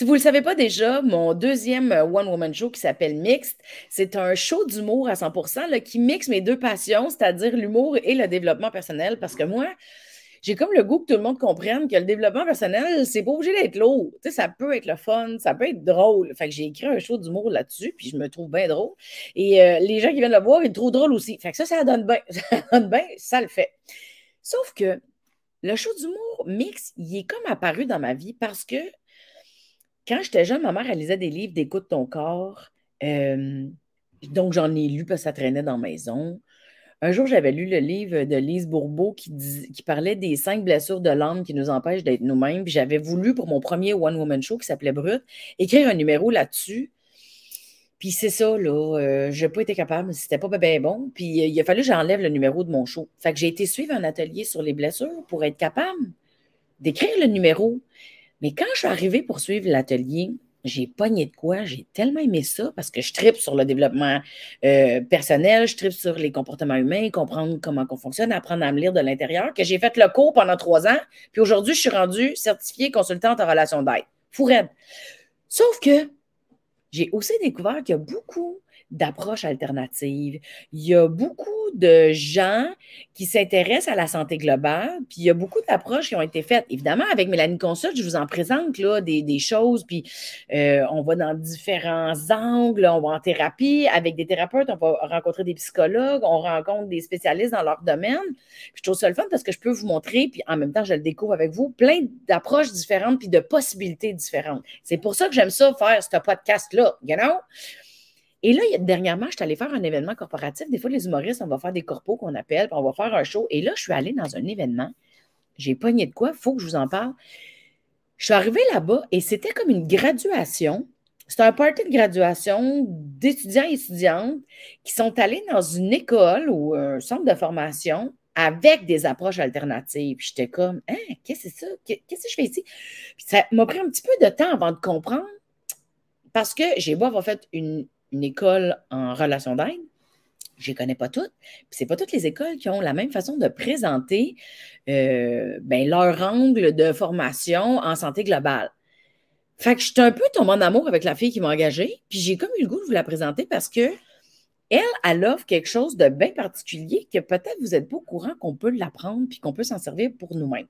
Si vous ne le savez pas déjà, mon deuxième euh, One Woman Show qui s'appelle Mixed, c'est un show d'humour à 100 là, qui mixe mes deux passions, c'est-à-dire l'humour et le développement personnel. Parce que moi, j'ai comme le goût que tout le monde comprenne que le développement personnel, c'est pas obligé d'être lourd. Tu sais, ça peut être le fun, ça peut être drôle. Fait que j'ai écrit un show d'humour là-dessus, puis je me trouve bien drôle. Et euh, les gens qui viennent le voir, ils le trouvent drôle aussi. Fait que ça, ça donne bien. Ça donne bien, ça le fait. Sauf que le show d'humour mix, il est comme apparu dans ma vie parce que quand j'étais jeune, ma mère, lisait des livres d'écoute ton corps. Euh, donc, j'en ai lu parce que ça traînait dans la maison. Un jour, j'avais lu le livre de Lise Bourbeau qui, qui parlait des cinq blessures de l'âme qui nous empêchent d'être nous-mêmes. Puis j'avais voulu, pour mon premier One Woman Show qui s'appelait Brut, écrire un numéro là-dessus. Puis c'est ça, là, euh, je n'ai pas été capable, c'était pas bien bon. Puis euh, il a fallu que j'enlève le numéro de mon show. Fait que j'ai été suivre un atelier sur les blessures pour être capable d'écrire le numéro. Mais quand je suis arrivée pour suivre l'atelier, j'ai pogné de quoi? J'ai tellement aimé ça parce que je tripe sur le développement euh, personnel, je tripe sur les comportements humains, comprendre comment on fonctionne, apprendre à me lire de l'intérieur, que j'ai fait le cours pendant trois ans. Puis aujourd'hui, je suis rendue certifiée consultante en relation d'aide. Fourette. Sauf que j'ai aussi découvert qu'il y a beaucoup d'approches alternatives. Il y a beaucoup de gens qui s'intéressent à la santé globale, puis il y a beaucoup d'approches qui ont été faites. Évidemment, avec Mélanie Consult, je vous en présente là, des, choses, puis euh, on va dans différents angles, on va en thérapie avec des thérapeutes, on va rencontrer des psychologues, on rencontre des spécialistes dans leur domaine. Puis je trouve ça le fun parce que je peux vous montrer, puis en même temps, je le découvre avec vous, plein d'approches différentes, puis de possibilités différentes. C'est pour ça que j'aime ça faire ce podcast-là, you know? Et là, dernièrement, je suis allée faire un événement corporatif. Des fois, les humoristes, on va faire des corpos qu'on appelle, puis on va faire un show. Et là, je suis allée dans un événement. J'ai pogné de quoi? Il faut que je vous en parle. Je suis arrivée là-bas et c'était comme une graduation. C'était un party de graduation d'étudiants et étudiantes qui sont allés dans une école ou un centre de formation avec des approches alternatives. J'étais comme, hein, qu'est-ce que c'est ça? Qu'est-ce que je fais ici? ça m'a pris un petit peu de temps avant de comprendre parce que j'ai beau avoir fait une, une école en relation d'aide, je ne connais pas toutes. Puis c'est pas toutes les écoles qui ont la même façon de présenter euh, ben, leur angle de formation en santé globale. Fait que je suis un peu tombée en amour avec la fille qui m'a engagée, puis j'ai comme eu le goût de vous la présenter parce que elle, elle offre quelque chose de bien particulier que peut-être vous n'êtes pas au courant qu'on peut l'apprendre puis qu'on peut s'en servir pour nous-mêmes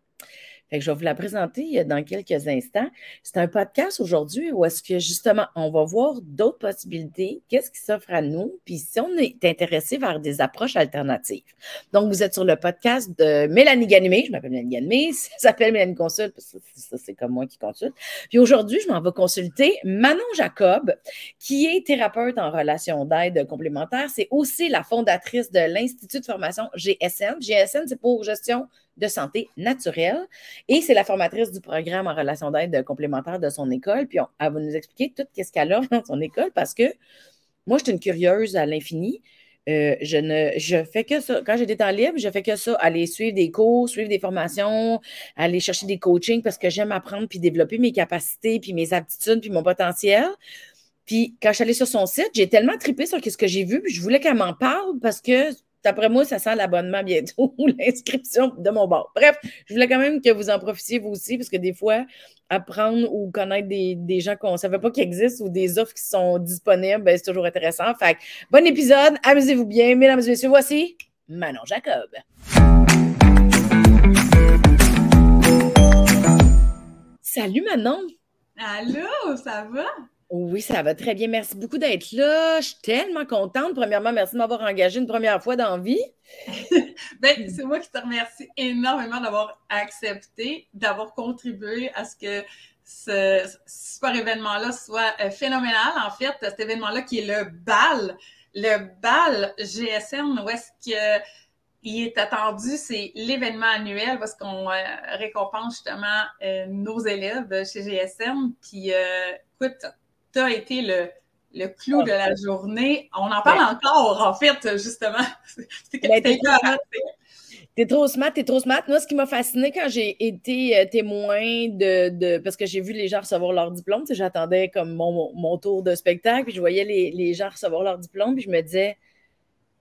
je vais vous la présenter euh, dans quelques instants. C'est un podcast aujourd'hui où est-ce que justement, on va voir d'autres possibilités, qu'est-ce qui s'offre à nous, puis si on est intéressé vers des approches alternatives. Donc, vous êtes sur le podcast de Mélanie Ganimé. Je m'appelle Mélanie Ganimé. Ça s'appelle Mélanie Consulte, parce que ça, c'est comme moi qui consulte. Puis aujourd'hui, je m'en vais consulter Manon Jacob, qui est thérapeute en relation d'aide complémentaire. C'est aussi la fondatrice de l'Institut de formation GSN. GSN, c'est pour gestion de santé naturelle. Et c'est la formatrice du programme en relation d'aide complémentaire de son école. Puis elle va nous expliquer tout ce qu'elle a dans son école parce que moi, je suis une curieuse à l'infini. Euh, je ne je fais que ça. Quand j'ai des temps libres, je fais que ça. Aller suivre des cours, suivre des formations, aller chercher des coachings parce que j'aime apprendre puis développer mes capacités, puis mes aptitudes, puis mon potentiel. Puis quand je suis allée sur son site, j'ai tellement trippé sur ce que j'ai vu, puis je voulais qu'elle m'en parle parce que D'après moi, ça sent l'abonnement bientôt ou l'inscription de mon bord. Bref, je voulais quand même que vous en profitiez vous aussi, parce que des fois, apprendre ou connaître des, gens qu'on ne savait pas qui existent ou des offres qui sont disponibles, ben, c'est toujours intéressant. Fait bon épisode, amusez-vous bien. Mesdames et messieurs, voici Manon Jacob. Salut Manon. Allô, ça va? Oui, ça va très bien. Merci beaucoup d'être là. Je suis tellement contente. Premièrement, merci de m'avoir engagée une première fois dans la vie. ben, c'est moi qui te remercie énormément d'avoir accepté, d'avoir contribué à ce que ce, super événement-là soit euh, phénoménal. En fait, cet événement-là qui est le bal, le bal GSM, où est-ce que il est attendu, c'est l'événement annuel parce qu'on euh, récompense justement euh, nos élèves chez GSM. Puis, écoute, tu as été le, le clou de la journée. On en parle encore, en fait, justement. T'es trop smart, t'es trop smart. Moi, ce qui m'a fasciné quand j'ai été euh, témoin de, parce que j'ai vu les gens recevoir leur diplôme, j'attendais comme mon, mon, tour de spectacle, puis je voyais les, les, gens recevoir leur diplôme, puis je me disais,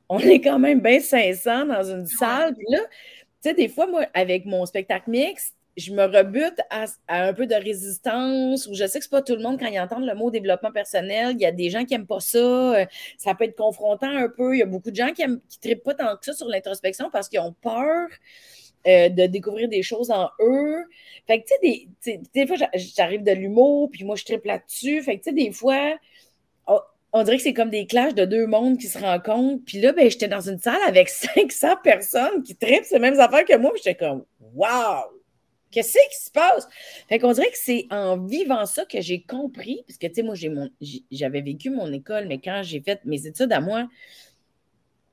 on est quand même bien 500 dans une salle. Puis là, tu sais, des fois, moi, avec mon spectacle mixte, je me rebute à, un peu de résistance, ou je sais que c'est pas tout le monde, quand ils entendent le mot développement personnel, il y a des gens qui n'aiment pas ça, euh, ça peut être confrontant un peu. Il y a beaucoup de gens qui ne trippent pas tant que ça sur l'introspection parce qu'ils ont peur. Euh, de découvrir des choses en eux. Fait que, tu sais, des, fois, j'arrive de l'humour, puis moi, je trippe là-dessus. Fait que, tu sais, des fois, on dirait que c'est comme des clashs de deux mondes qui se rencontrent. Puis là, ben, j'étais dans une salle avec 500 personnes qui trippent ces mêmes affaires que moi. J'étais comme, waouh! Qu'est-ce qui se passe? Fait qu'on dirait que c'est en vivant ça que j'ai compris, parce que, tu sais, moi, j'avais vécu mon école, mais quand j'ai fait mes études à moi,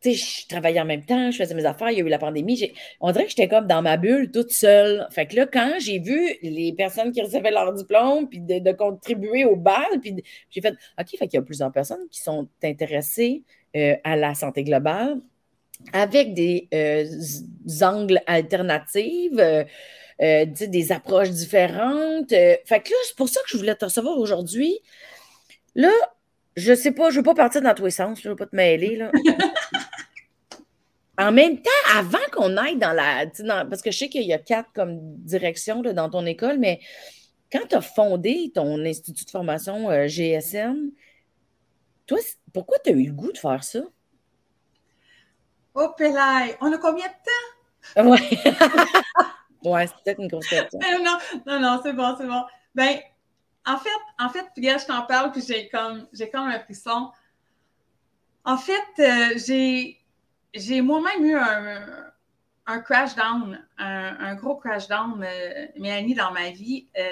je travaillais en même temps, je faisais mes affaires, il y a eu la pandémie. On dirait que j'étais comme dans ma bulle toute seule. Fait que là, quand j'ai vu les personnes qui recevaient leur diplôme, puis de, contribuer au bal, puis j'ai fait OK, fait qu'il y a plusieurs personnes qui sont intéressées euh, à la santé globale avec des euh, angles alternatifs. Euh, des approches différentes. fait que là, c'est pour ça que je voulais te recevoir aujourd'hui. Là, je sais pas, je veux pas partir dans tous les sens, je veux pas te mêler. Là. En même temps, avant qu'on aille dans la. parce que je sais qu'il y a quatre comme directions dans ton école, mais quand tu as fondé ton institut de formation euh, GSM, toi, pourquoi tu as eu le goût de faire ça? Oh, Pélay, on a combien de temps? Oui. ouais, c'est peut-être une grosse question. non, non, non, c'est bon, c'est bon. Ben, en fait, en fait, je t'en parle, puis j'ai comme, j'ai comme un frisson. En fait, euh, j'ai j'ai moi-même eu un, crash down, un, gros crash down, euh, Mélanie, dans ma vie. Euh,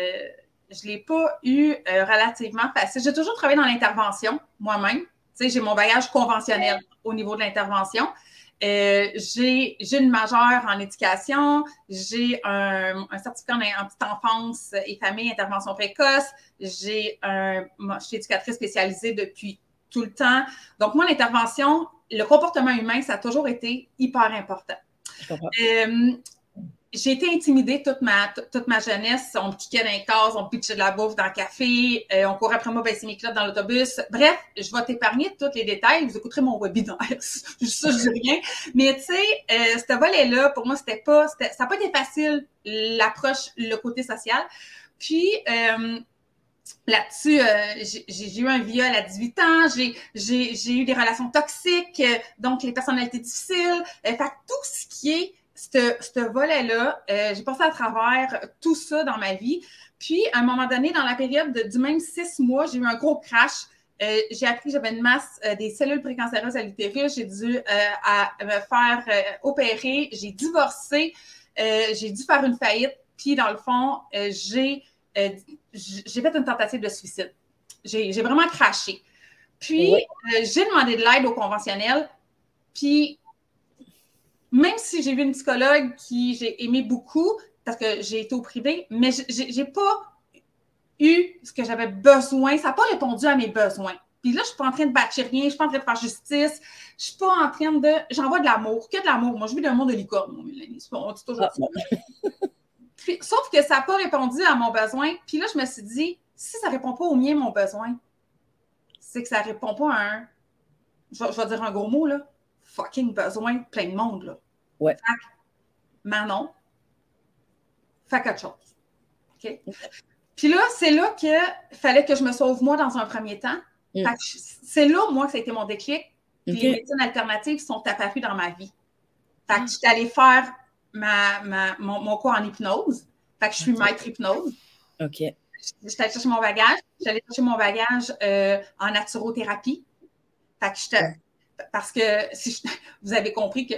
je ne l'ai pas eu euh, relativement facile. J'ai toujours travaillé dans l'intervention moi-même. J'ai mon bagage conventionnel au niveau de l'intervention. J'ai une majeure en éducation, j'ai un, certificat en, petite enfance et famille, intervention précoce, j'ai un, je suis éducatrice spécialisée depuis tout le temps. Donc, moi, l'intervention, le comportement humain, ça a toujours été hyper important. Euh, j'ai été intimidée toute ma, toute ma jeunesse. On me piquait dans les cases, on me pitchait de la bouffe dans le café, euh, on courait après moi baisser mes clottes dans l'autobus. Bref, je vais t'épargner tous les détails. Vous écouterez mon webinaire. Juste ça, je dis rien. Mais tu sais, euh, ce volet-là, pour moi, c'était pas, ça n'a pas été facile, l'approche, le côté social. Puis, euh, Là-dessus, euh, j'ai eu un viol à 18 ans, j'ai eu des relations toxiques, euh, donc les personnalités difficiles. Euh, fait tout ce qui est ce volet-là, j'ai passé à travers tout ça dans ma vie. Puis, à un moment donné, dans la période du même six mois, j'ai eu un gros crash. j'ai appris que j'avais une masse des cellules précancéreuses à l'utérus. J'ai dû à me faire opérer. J'ai divorcé. j'ai dû faire une faillite. Puis, dans le fond, j'ai euh, j'ai fait une tentative de suicide. J'ai vraiment craché. Puis, euh, j'ai demandé de l'aide au conventionnel. Puis, même si j'ai vu une psychologue qui j'ai aimé beaucoup, parce que j'ai été au privé, mais j'ai pas eu ce que j'avais besoin. Ça n'a pas répondu à mes besoins. Puis là, je suis pas en train de bâtir rien, je suis pas en train de faire justice, je suis pas en train de. J'envoie de l'amour, que de l'amour. Moi, je vis d'un monde de licorne, mon Mélanie. On dit toujours ah, sauf que ça n'a pas répondu à mon besoin. Puis là, je me suis dit, si ça ne répond pas au mien, mon besoin, c'est que ça ne répond pas à un, je, vais dire un gros mot, là, fucking besoin de plein de monde, là. Ouais. Fait Manon, fais quelque chose. OK? Puis là, c'est là qu'il fallait que je me sauve moi dans un premier temps. Mm. C'est là, moi, que ça a été mon déclic. Puis les médecines alternatives sont apparues dans ma vie. Fait que mm. je suis allée faire ma, ma, mon, mon, cours en hypnose. Fait que je suis maître hypnose. OK. J'étais allée chercher mon bagage. J'allais chercher mon bagage euh, en naturothérapie. Fait que j'étais. Parce que si vous avez compris que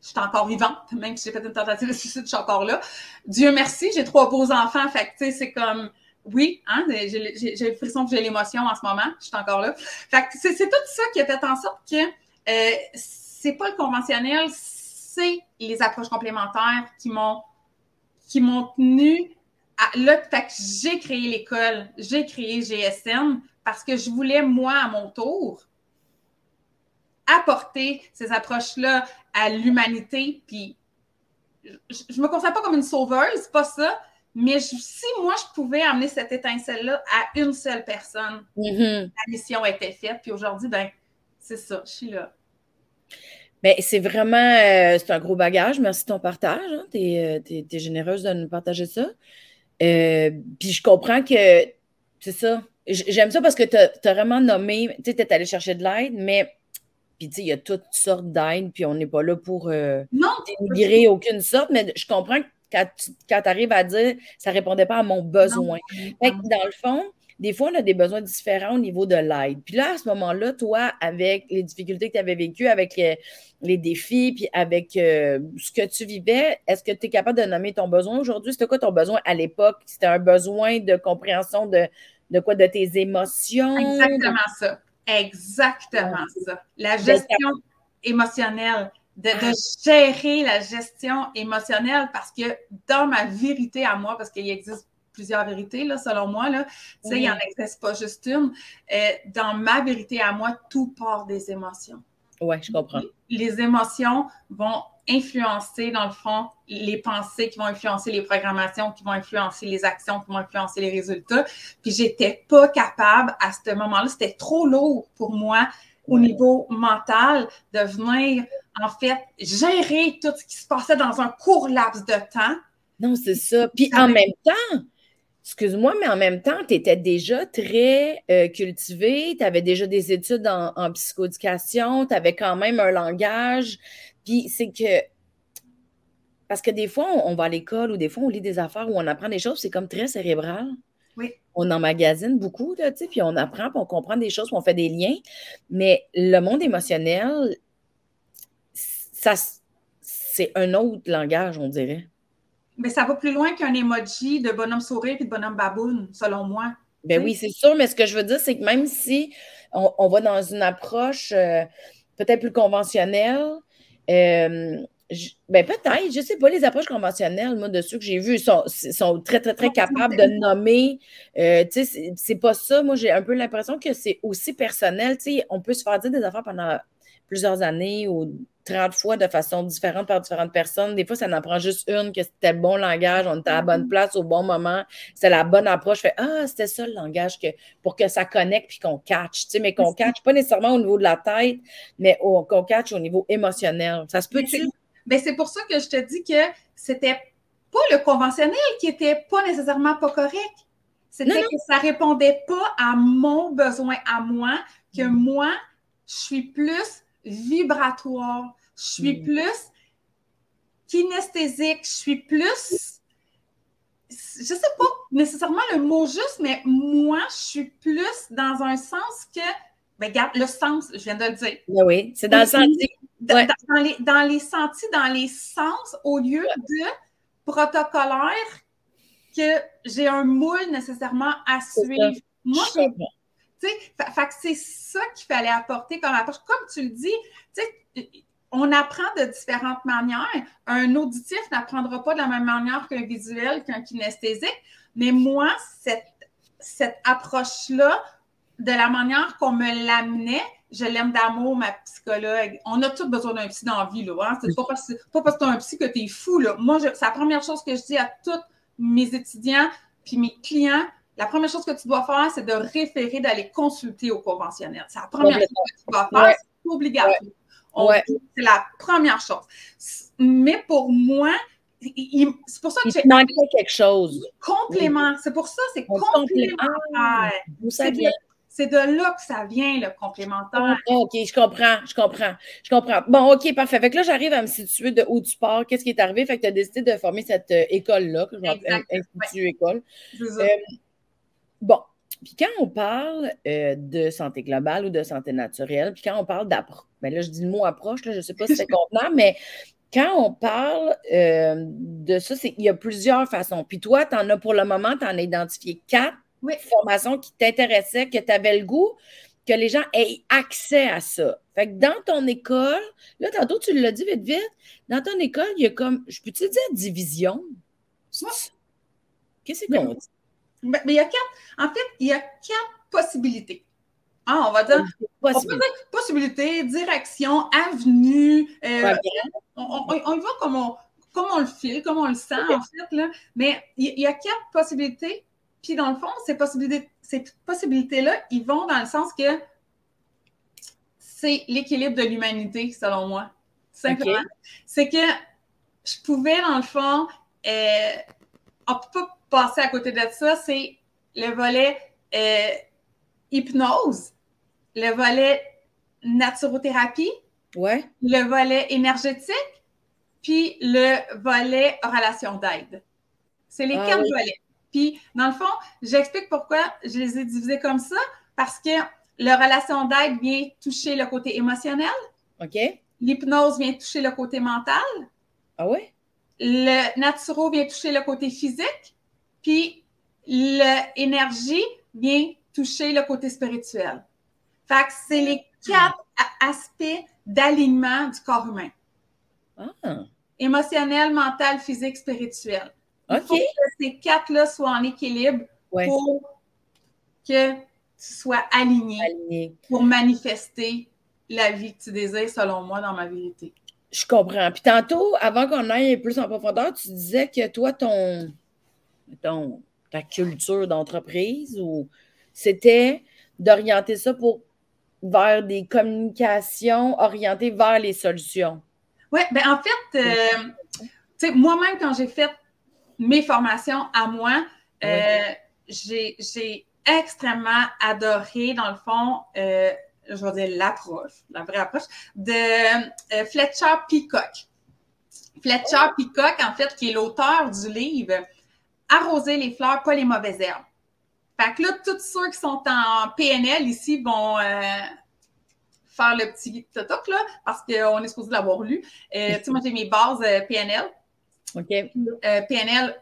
je suis encore vivante, même si j'ai fait une tentative de suicide, je suis encore là. Dieu merci, j'ai trois beaux enfants. Fait que, tu sais, c'est comme. Oui, hein, j'ai le frisson que j'ai l'émotion en ce moment. Je suis encore là. Fait que c'est tout ça qui a fait en sorte que euh, c'est pas le conventionnel, c'est les approches complémentaires qui m'ont qui m'ont tenu à, là, j'ai créé l'école, j'ai créé GSM parce que je voulais, moi, à mon tour, apporter ces approches-là à l'humanité. Puis, je, ne me considère pas comme une sauveuse, pas ça, mais si moi, je pouvais amener cette étincelle-là à une seule personne, mm-hmm. la mission était faite. Puis aujourd'hui, ben, c'est ça, je suis là. Ben, c'est vraiment euh, c'est un gros bagage. Merci de ton partage. Hein. Tu es, euh, généreuse de nous partager ça. Euh, puis je comprends que c'est ça. J'aime ça parce que tu as, vraiment nommé, tu sais, tu es allé chercher de l'aide, mais puis tu sais, il y a toutes sortes d'aides, puis on n'est pas là pour dénigrer aucune sorte, mais je comprends que quand tu arrives à dire ça ne répondait pas à mon besoin. dans le fond, des fois, on a des besoins différents au niveau de l'aide. Puis là, à ce moment-là, toi, avec les difficultés que tu avais vécues, avec les, défis, puis avec euh, ce que tu vivais, est-ce que tu es capable de nommer ton besoin aujourd'hui? C'était quoi ton besoin à l'époque? C'était un besoin de compréhension de, de quoi? De tes émotions? Exactement ça. Exactement ça. La gestion émotionnelle. De, de, gérer la gestion émotionnelle parce que dans ma vérité à moi, parce qu'il existe plusieurs vérités, là, selon moi. Là. Tu sais, il n'y en existe pas juste une. Euh, dans ma vérité à moi, tout part des émotions. Oui, je comprends. Les émotions vont influencer, dans le fond, les pensées qui vont influencer les programmations, qui vont influencer les actions, qui vont influencer les résultats. Puis j'étais pas capable à ce moment-là, c'était trop lourd pour moi au niveau mental de venir, en fait, gérer tout ce qui se passait dans un court laps de temps. Non, c'est ça. Puis en même temps, excuse-moi, mais en même temps, tu étais déjà très euh, cultivé, tu avais déjà des études en, en psychoéducation, tu avais quand même un langage. Puis c'est que, parce que des fois, on, va à l'école ou des fois, on lit des affaires où on apprend des choses, c'est comme très cérébral. Oui. On emmagasine beaucoup, tu sais, puis on apprend, puis on comprend des choses, puis on fait des liens. Mais le monde émotionnel, ça, c'est un autre langage, on dirait. Mais ça va plus loin qu'un emoji de bonhomme sourire et de bonhomme baboune, selon moi. Ben oui, c'est sûr, mais ce que je veux dire, c'est que même si on, va dans une approche euh, peut-être plus conventionnelle, euh, ben peut-être, je sais pas, les approches conventionnelles, moi, de ceux que j'ai vus, sont, sont très, très, très capables de nommer. Euh, tu sais, c'est pas ça. Moi, j'ai un peu l'impression que c'est aussi personnel. Tu sais, on peut se faire dire des affaires pendant plusieurs années ou 30 fois de façon différente par différentes personnes. Des fois, ça n'en prend juste une, que c'était le bon langage, on était à la bonne mm-hmm. place au bon moment, c'est la bonne approche. Fait Ah, c'était ça le langage que, pour que ça connecte puis qu'on catch. Tu sais, mais qu'on catch pas nécessairement au niveau de la tête, mais qu'on catch au niveau émotionnel. Ça se peut-tu? Ben, c'est pour ça que je te dis que c'était pas le conventionnel qui était pas nécessairement pas correct. C'était que ça répondait pas à mon besoin à moi, que mm. moi, je suis plus vibratoire, je suis hmm. plus kinesthésique, je suis plus. Je sais pas nécessairement le mot juste, mais moi, je suis plus dans un sens que. Ben, regarde, le sens, je viens de le dire. Ben oui, c'est dans le senti. Dans, les, dans les sentis, dans les sens, au lieu de protocolaire que j'ai un moule nécessairement à suivre. Moi, c'est ça qu'il fallait apporter comme approche. Comme tu le dis, on apprend de différentes manières. Un auditif n'apprendra pas de la même manière qu'un visuel, qu'un kinesthésique. Mais moi, cette, cette approche-là, de la manière qu'on me l'amenait, je l'aime d'amour, ma psychologue. On a tous besoin d'un psy dans la vie, là. Hein? C'est pas parce, pas parce que tu as un psy que tu es fou, là. Moi, c'est la première chose que je dis à tous mes étudiants puis mes clients, la première chose que tu dois faire, c'est de référer, d'aller consulter au conventionnel. C'est la première chose que tu dois faire, c'est obligatoire. C'est la première chose. Mais pour moi, c'est pour ça que j'ai. manquait quelque chose. Complément. C'est pour ça, c'est complémentaire. C'est de là que ça vient, le complémentaire. OK, je comprends, je comprends, je comprends. Bon, OK, parfait. Fait que là, j'arrive à me situer de où tu pars. Qu'est-ce qui est arrivé? Fait que tu as décidé de former cette euh, école-là, que je vais Institut École. Bon, puis quand on parle euh, de santé globale ou de santé naturelle, puis quand on parle d'approche, ben là, je dis le mot approche, là, je ne sais pas si c'est contenant, mais quand on parle euh, de ça, c'est il y a plusieurs façons. Puis toi, tu en as pour le moment, tu en as identifié quatre formations qui t'intéressaient, que tu avais le goût que les gens aient accès à ça. Fait que dans ton école, là, tantôt, tu l'as dit vite, vite, dans ton école, il y a comme, je peux-tu dire division? Qu'est-ce qu'on dit? Mais, il y a quatre, en fait, il y a quatre possibilités. Ah, on va dire, possibilité, direction, avenue. Euh, on, y va comme on, comme on le file, comme on le sent, en fait. Là. Mais il y, a quatre possibilités. Puis, dans le fond, ces possibilités, ces possibilités-là, ils vont dans le sens que c'est l'équilibre de l'humanité, selon moi. simplement. C'est que je pouvais, dans le fond, euh, on peut pas passer à côté de ça, c'est le volet euh, hypnose, le volet naturothérapie, ouais. le volet énergétique, puis le volet relation d'aide. C'est les ah quatre volets. Puis, dans le fond, j'explique pourquoi je les ai divisés comme ça, parce que la relation d'aide vient toucher le côté émotionnel. OK. L'hypnose vient toucher le côté mental. Ah oui? Le naturo vient toucher le côté physique. Puis, l'énergie vient toucher le côté spirituel. Fait que c'est les quatre aspects d'alignement du corps humain. Ah. Émotionnel, mental, physique, spirituel. Il faut que ces quatre-là soient en équilibre pour que tu sois aligné, Aligné. pour manifester la vie que tu désires, selon moi, dans ma vérité. Je comprends. Puis tantôt, avant qu'on aille plus en profondeur, tu disais que toi, ton, ta culture d'entreprise, ou c'était d'orienter ça pour vers des communications orientées vers les solutions? Oui, ben en fait, euh, tu sais, moi-même, quand j'ai fait mes formations à moi, euh, j'ai extrêmement adoré, dans le fond, euh, je vais dire l'approche, la vraie approche, de Fletcher Peacock. Fletcher Peacock, en fait, qui est l'auteur du livre Arroser les fleurs, pas les mauvaises herbes. Fait que là, tous ceux qui sont en PNL ici vont faire le petit totoc, là, parce qu'on est supposé l'avoir lu. tu sais, moi, j'ai mes bases PNL. OK. PNL,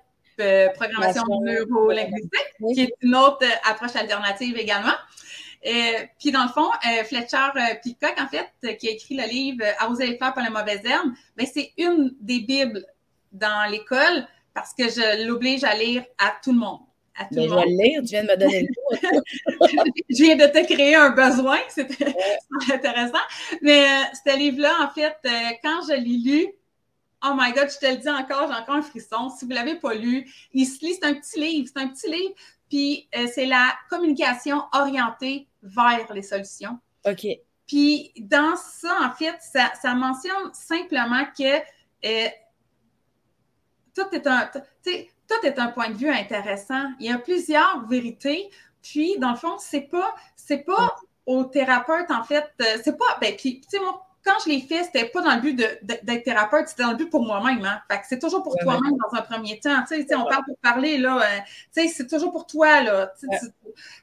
programmation neuro-linguistique, qui est une autre approche alternative également. Euh, puis dans le fond, euh, Fletcher euh, Peacock, en fait, qui a écrit le livre Arroser les fleurs par la mauvaise herbe, ben, c'est une des bibles dans l'école parce que je l'oblige à lire à tout le monde. À tout le monde. Je vais lire, tu viens de me donner le je viens de te créer un besoin, c'était intéressant. Mais ce livre-là, en fait, quand je l'ai lu, Oh my God, je te le dis encore, j'ai encore un frisson. Si vous ne l'avez pas lu, il se lit, c'est un petit livre, c'est un petit livre, puis euh, c'est la communication orientée vers les solutions. OK. Puis dans ça, en fait, ça, mentionne simplement que euh, tout, est un, tout est un point de vue intéressant. Il y a plusieurs vérités. Puis, dans le fond, c'est pas, c'est pas au thérapeute, en fait, euh, c'est pas, ben, puis, tu sais, moi, quand je l'ai fait, c'était pas dans le but d'être thérapeute, c'était dans le but pour moi-même. Hein? Fait que c'est toujours pour toi-même dans un premier temps. Tu sais, on parle pour parler, là. Euh, tu sais, c'est toujours pour toi, là.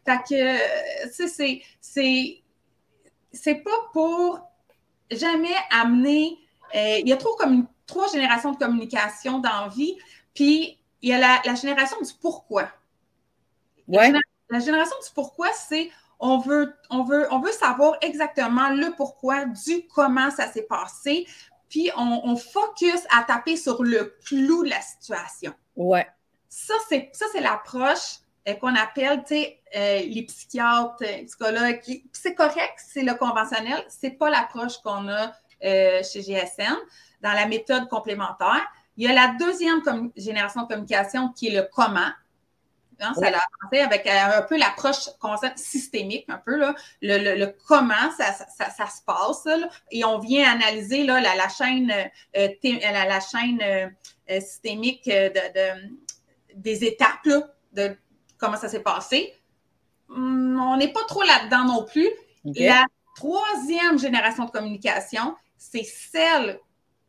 Fait que, tu sais, c'est, c'est pas pour jamais amener. Euh, il y a trop comme trois générations de communication dans la vie, puis il y a la, génération du pourquoi. Ouais. la génération du pourquoi, c'est on veut, on veut, on veut savoir exactement le pourquoi du comment ça s'est passé, puis on, focus à taper sur le clou de la situation. Ouais. Ça, c'est, ça, c'est l'approche euh, qu'on appelle, tu sais, euh, les psychiatres, euh, psychologues. C'est correct, c'est le conventionnel. C'est pas l'approche qu'on a chez GSN dans la méthode complémentaire. Il y a la deuxième génération de communication qui est le comment. Hein, ça l'a avancé avec euh, un peu l'approche systémique, un peu, là, le, comment ça, se passe. et on vient analyser là, la, chaîne, euh, la, chaîne euh, systémique de, des étapes de comment ça s'est passé. Hum, on n'est pas trop là-dedans non plus. La troisième génération de communication, c'est celle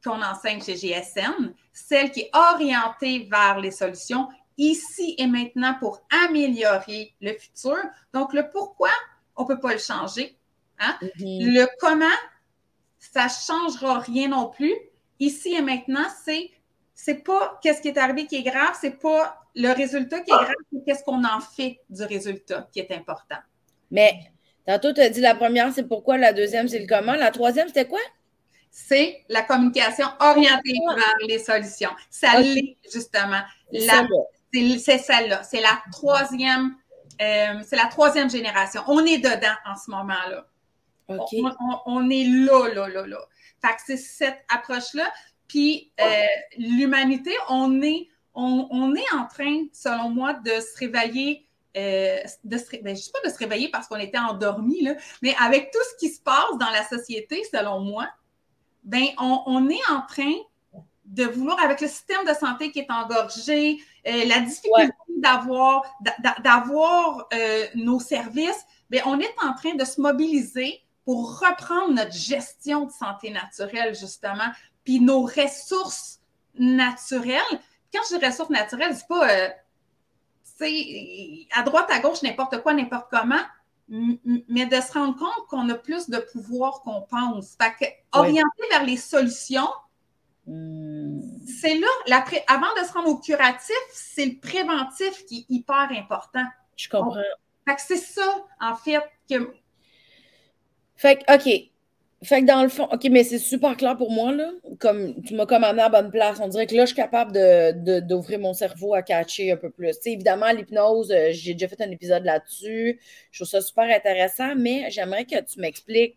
qu'on enseigne chez GSN, celle qui est orientée vers les solutions ici et maintenant pour améliorer le futur. Donc, le pourquoi, on ne peut pas le changer. Hein? Mm-hmm. Le comment, ça ne changera rien non plus. Ici et maintenant, c'est c'est pas qu'est-ce qui est arrivé qui est grave, c'est pas le résultat qui est grave, c'est qu'est-ce qu'on en fait du résultat qui est important. Mais tantôt, tu as dit la première, c'est pourquoi, la deuxième, c'est le comment. La troisième, c'était quoi? C'est la communication orientée vers les solutions. Ça l'est, justement. C'est celle-là. C'est la troisième, euh, c'est la troisième génération. On est dedans en ce moment-là. On, est là, là, là, là. Fait que c'est cette approche-là. Puis euh, l'humanité, on est, on, est en train, selon moi, de se réveiller. Euh, de se, ben, je ne sais pas de se réveiller parce qu'on était endormi, mais avec tout ce qui se passe dans la société, selon moi, ben on, est en train de vouloir, avec le système de santé qui est engorgé, euh, la difficulté d'avoir d'avoir euh, nos services, ben on est en train de se mobiliser pour reprendre notre gestion de santé naturelle, justement, puis nos ressources naturelles. Quand je dis ressources naturelles, c'est pas euh, à droite, à gauche, n'importe quoi, n'importe comment, mais de se rendre compte qu'on a plus de pouvoir qu'on pense. Fait que, orienter vers les solutions, hmm. c'est là, avant de se rendre au curatif, c'est le préventif qui est hyper important. Je comprends. fait que c'est ça, en fait, que. Fait que, OK. Fait que dans le fond, OK, mais c'est super clair pour moi, là. Comme tu m'as commandé à bonne place. On dirait que là, je suis capable d'ouvrir mon cerveau à catcher un peu plus. évidemment, l'hypnose, euh, j'ai déjà fait un épisode là-dessus. Je trouve ça super intéressant, mais j'aimerais que tu m'expliques.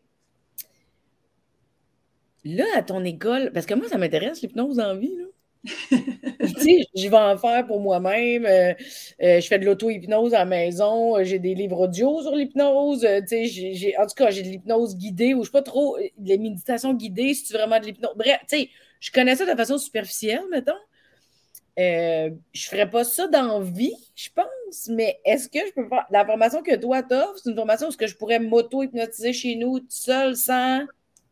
Là, à ton école, parce que moi, ça m'intéresse, l'hypnose en vie, là. Je vais en faire pour moi-même. Euh, euh, je fais de l'auto-hypnose à la maison. Euh, j'ai des livres audio sur l'hypnose. en tout cas, j'ai de l'hypnose guidée ou je sais pas trop, les méditations guidées, si tu vraiment de l'hypnose. Bref, je connais ça de façon superficielle, mettons. je ne ferais pas ça dans vie, je pense, mais est-ce que je peux faire. La formation que toi t'offres, c'est une formation où -ce que je pourrais m'auto-hypnotiser chez nous tout seul sans.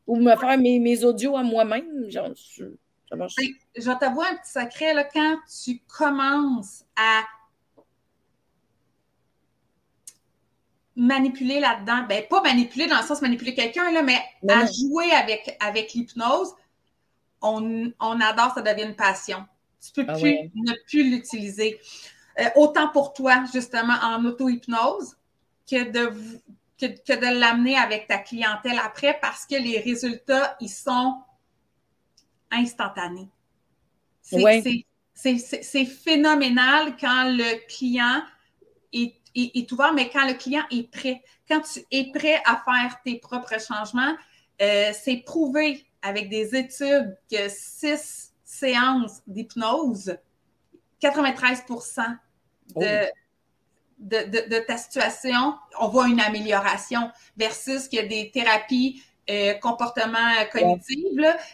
ou me faire mes, mes audios à moi-même? Genre, je vais t'avouer un petit secret, là, quand tu commences à manipuler là-dedans, ben pas manipuler dans le sens manipuler quelqu'un, là, mais à jouer avec, avec l'hypnose, on, adore, ça devient une passion. Tu peux ah plus ne plus l'utiliser. Euh, autant pour toi, justement, en auto-hypnose, que de, que de l'amener avec ta clientèle après parce que les résultats, ils sont instantané. C'est phénoménal quand le client est, ouvert, mais quand le client est prêt. Quand tu es prêt à faire tes propres changements, euh, c'est prouvé avec des études que six séances d'hypnose, 93 de, de, ta situation, on voit une amélioration versus qu'il y a des thérapies euh, comportement cognitif,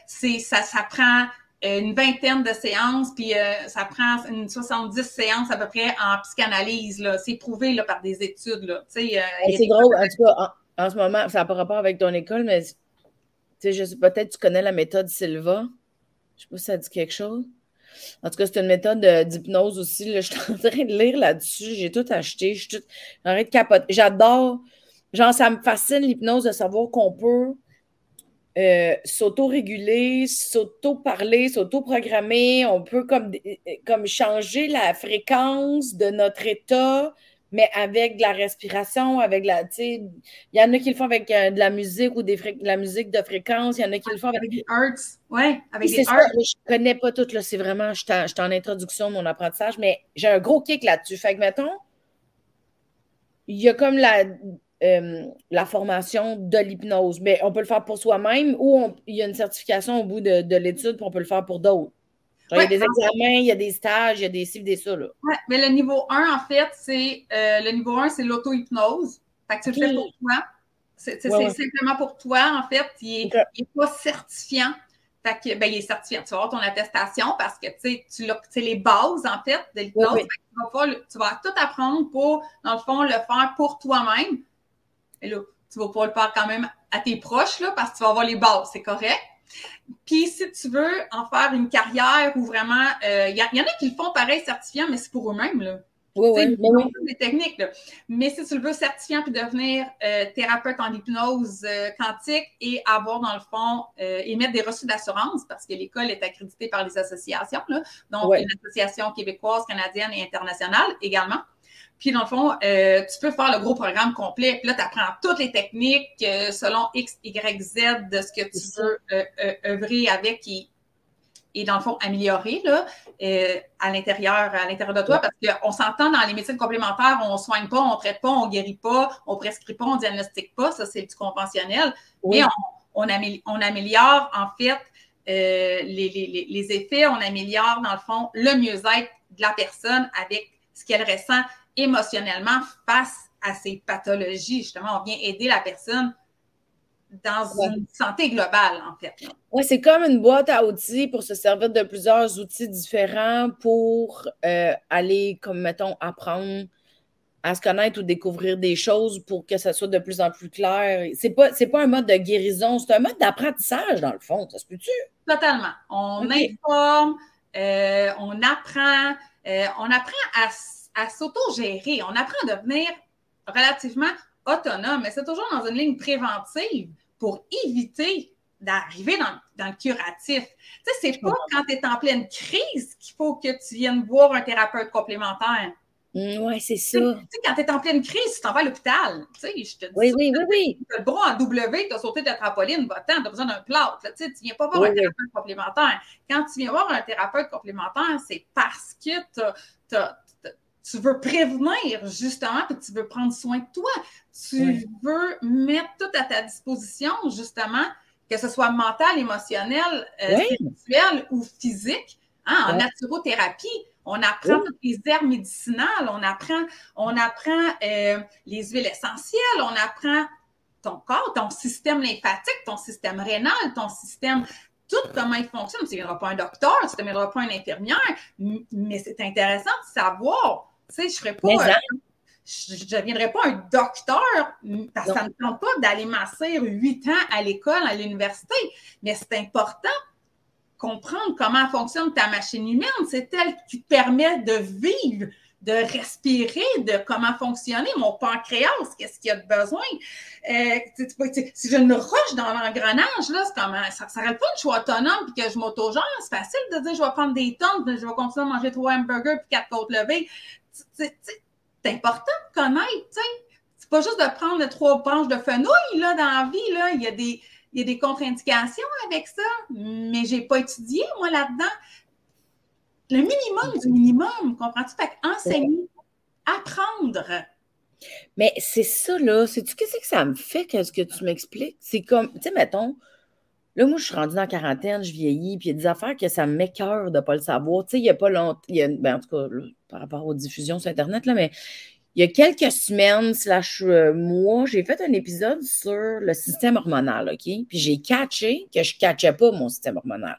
c'est ça, ça prend euh, une vingtaine de séances, puis euh, ça prend une 70 séances à peu près en psychanalyse. C'est prouvé là, par des études. Là. c'est gros, en tout cas, en, ce moment, ça n'a pas rapport avec ton école, mais peut-être tu connais la méthode Silva. Je sais pas si ça dit quelque chose. En tout cas, c'est une méthode d'hypnose aussi. Là. Je suis en train de lire là-dessus. J'ai tout acheté. Je suis tout... de capoter. J'adore. Genre, ça me fascine l'hypnose de savoir qu'on peut euh, s'auto-réguler, s'auto-parler, s'auto-programmer. On peut comme, euh, comme changer la fréquence de notre état, mais avec de la respiration, avec la. Il y en a qui le font avec euh, de la musique ou des de la musique de fréquence. Il y en a qui le font avec, des arts. Oui, avec des arts. je connais pas tout, là. C'est vraiment. Je suis en introduction de mon apprentissage, mais j'ai un gros kick là-dessus. Fait que, mettons, il y a comme la euh, la formation de l'hypnose. Mais on peut le faire pour soi-même ou il y a une certification au bout de, l'étude, puis on peut le faire pour d'autres. il y a des examens, il y a des stages, il y a des ci, des ça. Oui, mais le niveau 1, en fait, c'est euh, le niveau 1, c'est l'auto-hypnose. Fait que tu le fais pour toi. C'est simplement pour toi, en fait. Il n'est pas certifiant. Fait que, ben, il est certifiant. Tu vas avoir ton attestation parce que, tu sais, tu les bases, en fait, de l'hypnose. Tu, tu, vas tout apprendre pour, dans le fond, le faire pour toi-même. Et là, tu vas pouvoir le faire quand même à tes proches, là, parce que tu vas avoir les bases, c'est correct. Puis si tu veux en faire une carrière ou vraiment, il euh, y, y, en a qui le font pareil certifiant, mais c'est pour eux-mêmes, là. Oui, oui, oui. des techniques. Là. Mais si tu le veux certifiant puis devenir euh, thérapeute en hypnose euh, quantique et avoir, dans le fond, émettre des reçus d'assurance, parce que l'école est accréditée par les associations, là, donc une association québécoise, canadienne et internationale également. Puis, dans le fond, euh, tu peux faire le gros programme complet. Puis là, tu apprends toutes les techniques euh, selon X, Y, Z de ce que tu veux euh, œuvrer avec et, dans le fond, améliorer là, à l'intérieur à l'intérieur de toi. Parce qu'on s'entend dans les médecines complémentaires, on ne soigne pas, on ne traite pas, on ne guérit pas, on ne prescrit pas, on ne diagnostique pas. Ça, c'est du conventionnel. Mais on, améliore, en fait les, les effets, on améliore, dans le fond, le mieux-être de la personne avec ce qu'elle ressent émotionnellement face à ces pathologies. Justement, on vient aider la personne dans une santé globale, en fait. Oui, c'est comme une boîte à outils pour se servir de plusieurs outils différents pour euh, aller, comme mettons, apprendre à se connaître ou découvrir des choses pour que ça soit de plus en plus clair. C'est pas, pas un mode de guérison, c'est un mode d'apprentissage, dans le fond. Ça se peut-tu? Totalement. On informe, euh, on apprend, euh, on apprend à, à s'auto-gérer, on apprend à devenir relativement autonome, mais c'est toujours dans une ligne préventive pour éviter d'arriver dans, le curatif. Tu sais, c'est pas quand tu es en pleine crise qu'il faut que tu viennes voir un thérapeute complémentaire. Mm, oui, c'est ça. Tu sais, quand tu es en pleine crise, tu t'en vas à l'hôpital. Tu sais, je te dis. Oui, oui, oui, oui. Tu as le bras en W, tu as sauté de la trampoline, va-t'en, tu as besoin d'un plâtre. Tu sais, tu viens pas voir un thérapeute complémentaire. Quand tu viens voir un thérapeute complémentaire, c'est parce que tu veux prévenir, justement, que tu veux prendre soin de toi. Tu veux mettre tout à ta disposition, justement, que ce soit mental, émotionnel, euh, spirituel ou physique, hein, en naturothérapie on apprend toutes les herbes médicinales, on apprend, on apprend euh, les huiles essentielles, on apprend ton corps, ton système lymphatique, ton système rénal, ton système, tout comment il fonctionne. Tu ne viendras pas un docteur, tu ne viendras pas une infirmière, mais c'est intéressant de savoir. Tu sais, je ferais pas. je ne deviendrai pas un docteur parce que ça ne me tente pas d'aller masser huit ans à l'école, à l'université, mais c'est important comprendre comment fonctionne ta machine humaine. C'est elle qui te permet de vivre, de respirer, de comment fonctionner mon pancréas, qu'est-ce qu'il y a de besoin? Euh, si je ne roche dans l'engrenage, là, c'est comme, ça s'arrête pas que je sois autonome et que je m'autogère. C'est facile de dire je vais prendre des tonnes, je vais continuer à manger trois hamburgers puis quatre côtes levées. C'est important de connaître. C'est pas juste de prendre trois branches de fenouil, là, dans la vie, là. Il y a des, des contre-indications avec ça, mais je n'ai pas étudié, moi, là-dedans. Le minimum du minimum, comprends-tu? Fait enseigner, apprendre. Mais c'est ça, là. Sais-tu qu'est-ce que ça me fait, qu'est-ce que tu m'expliques? C'est comme, tu sais, mettons, là, moi, je suis rendue dans la quarantaine, je vieillis, puis il y a des affaires que ça m'écœure de ne pas le savoir. Tu sais, il n'y a pas longtemps, ben, en tout cas, par rapport aux diffusions sur Internet, là, mais il y a quelques semaines, slash euh, mois, j'ai fait un épisode sur le système hormonal, OK? Puis j'ai catché que je ne catchais pas mon système hormonal.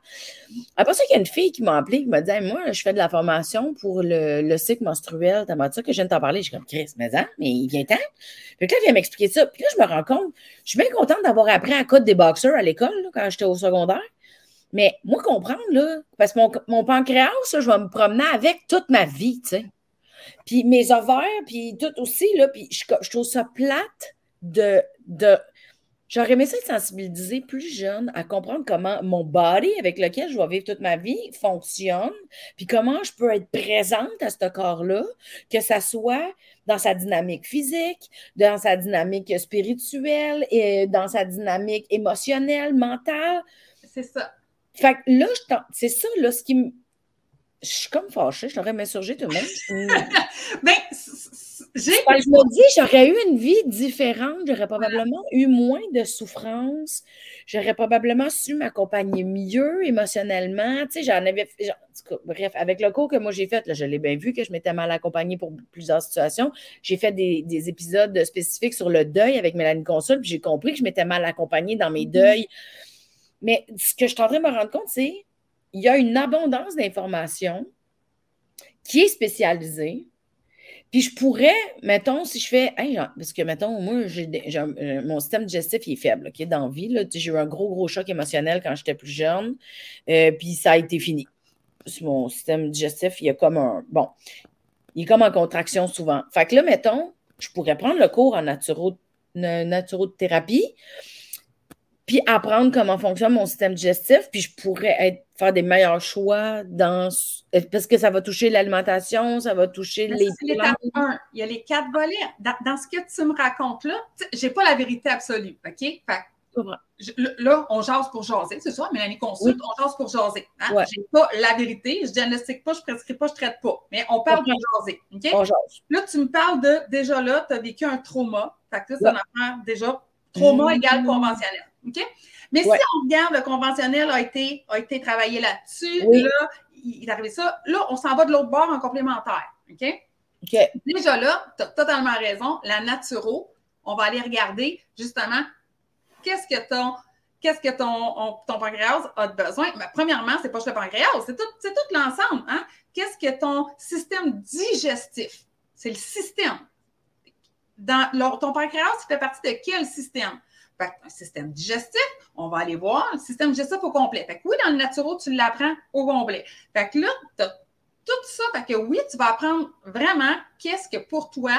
Après ça, il y a une fille qui m'a appelé, qui m'a dit Moi, je fais de la formation pour le, cycle menstruel, t'as ça que je viens de t'en parler? Je comme Chris, mais hein, mais il vient temps. Puis là, il vient m'expliquer ça. Puis là, je me rends compte, je suis bien contente d'avoir appris à code des boxeurs à l'école, quand j'étais au secondaire. Mais moi, comprendre, là, parce que mon pancréas, je vais me promener avec toute ma vie, tu sais. Puis mes ovaires, puis tout aussi, là, puis je, trouve ça plate de, de J'aurais aimé ça être sensibilisée plus jeune à comprendre comment mon body avec lequel je vais vivre toute ma vie fonctionne, puis comment je peux être présente à ce corps-là, que ça soit dans sa dynamique physique, dans sa dynamique spirituelle, et dans sa dynamique émotionnelle, mentale. C'est ça. Fait que là, c'est ça, là, ce qui me je suis comme fâchée, je l'aurais m'insurgé tout le monde. ben, j'ai. je me dis, j'aurais eu une vie différente, j'aurais probablement eu moins de souffrance, j'aurais probablement su m'accompagner mieux émotionnellement. Tu sais, j'en avais. bref, avec le cours que moi j'ai fait, là, je l'ai bien vu que je m'étais mal accompagnée pour plusieurs situations. J'ai fait des, des, épisodes spécifiques sur le deuil avec Mélanie Consul, puis j'ai compris que je m'étais mal accompagnée dans mes mm-hmm. deuils. Mais ce que je suis en train de me rendre compte, c'est il y a une abondance d'informations qui est spécialisée. Puis je pourrais, mettons, si je fais, parce que, mettons, moi, j'ai, mon système digestif est faible, qui. J'ai eu un gros, gros choc émotionnel quand j'étais plus jeune, euh, puis ça a été fini. Mon système digestif, il est comme un. Bon, il est comme en contraction souvent. Fait que là, mettons, je pourrais prendre le cours en naturo, naturothérapie, puis apprendre comment fonctionne mon système digestif, puis je pourrais être, faire des meilleurs choix dans parce que ça va toucher l'alimentation, ça va toucher les. C'est l'étape 1. Il y a les quatre volets. Dans, ce que tu me racontes là, j'ai pas la vérité absolue, OK? Fait, là, on jase pour jaser, c'est ça, Mélanie consulte, on jase pour jaser. Hein? Ouais. J'ai pas la vérité, je diagnostique pas, je prescris pas, je traite pas. Mais on parle de jaser. OK? On jase. Là, tu me parles de déjà là, tu as vécu un trauma. Fait que ça, ça en déjà trauma mmh. égal conventionnel. OK? Mais si on regarde, le conventionnel a été, a été travaillé là-dessus, là, il est arrivé ça. Là, on s'en va de l'autre bord en complémentaire. OK? Déjà là, tu as totalement raison. La naturo, on va aller regarder justement qu'est-ce que ton qu'est-ce que ton, ton pancréas a besoin? Mais premièrement, c'est pas juste le pancréas, c'est tout, tout l'ensemble. Hein? Qu'est-ce que ton système digestif? C'est le système. Dans, ton pancréas, il fait partie de quel système? Un système digestif, on va aller voir le système digestif au complet. Fait que oui, dans le naturo, tu l'apprends au complet. Fait que là, tu as tout ça. Fait que oui, tu vas apprendre vraiment qu'est-ce que pour toi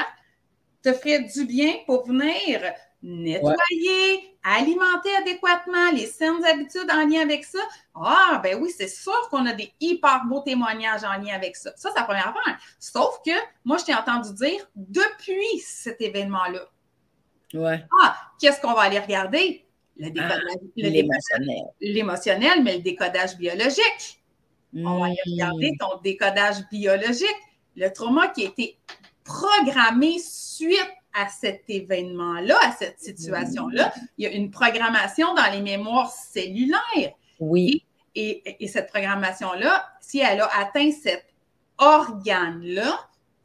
te ferait du bien pour venir nettoyer, alimenter adéquatement, les saines habitudes en lien avec ça. Ah, ben oui, c'est sûr qu'on a des hyper beaux témoignages en lien avec ça. Ça, c'est la première affaire. Sauf que moi, je t'ai entendu dire depuis cet événement-là. Ouais. Ah, qu'est-ce qu'on va aller regarder? Le décodage. Ah, l'émotionnel. L'émotionnel, mais le décodage biologique. On va aller regarder hmm. ton décodage biologique. Le trauma qui a été programmé suite à cet événement-là, à cette situation-là. Il y a une programmation dans les mémoires cellulaires. Oui. Et, cette programmation-là, si elle a atteint cet organe-là,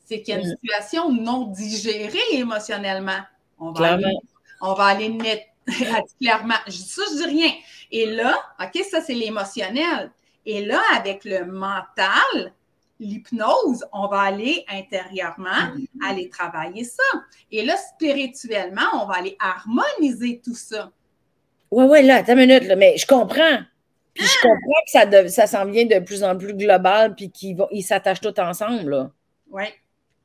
c'est qu'il y a une situation non digérée émotionnellement. On va aller, on va aller net, clairement. Je dis ça, je dis rien. Et là, OK, ça, c'est l'émotionnel. Et là, avec le mental, l'hypnose, on va aller intérieurement, mm-hmm. aller travailler ça. Et là, spirituellement, on va aller harmoniser tout ça. Oui, oui, là, attends une minute, mais je comprends. Puis je comprends que ça, ça s'en vient de plus en plus global, puis qu'ils ils s'attachent tous ensemble. Oui.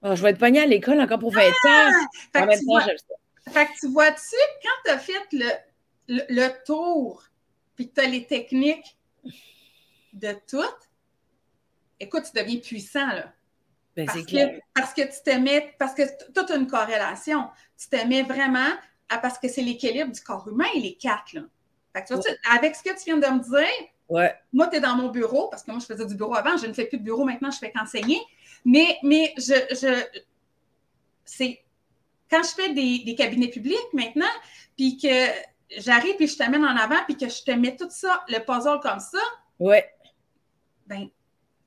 Ah, je vais être pognée à l'école encore pour 20 ans. Ah! Fait, que tu vois, fait que tu vois-tu, quand tu as fait le, le, tour, puis que tu as les techniques de toutes, écoute, tu deviens puissant, là. Ben, parce, que, parce que tu mets, parce que toute une corrélation. Tu mets vraiment à, parce que c'est l'équilibre du corps humain, les quatre, là. Fait que, tu vois, avec ce que tu viens de me dire, ouais. moi, tu es dans mon bureau, parce que moi, je faisais du bureau avant, je ne fais plus de bureau maintenant, je fais qu'enseigner. Mais, mais je, je c'est quand je fais des, des, cabinets publics maintenant, puis que j'arrive, puis je t'amène en avant, puis que je te mets tout ça, le puzzle comme ça. Ouais. Ben,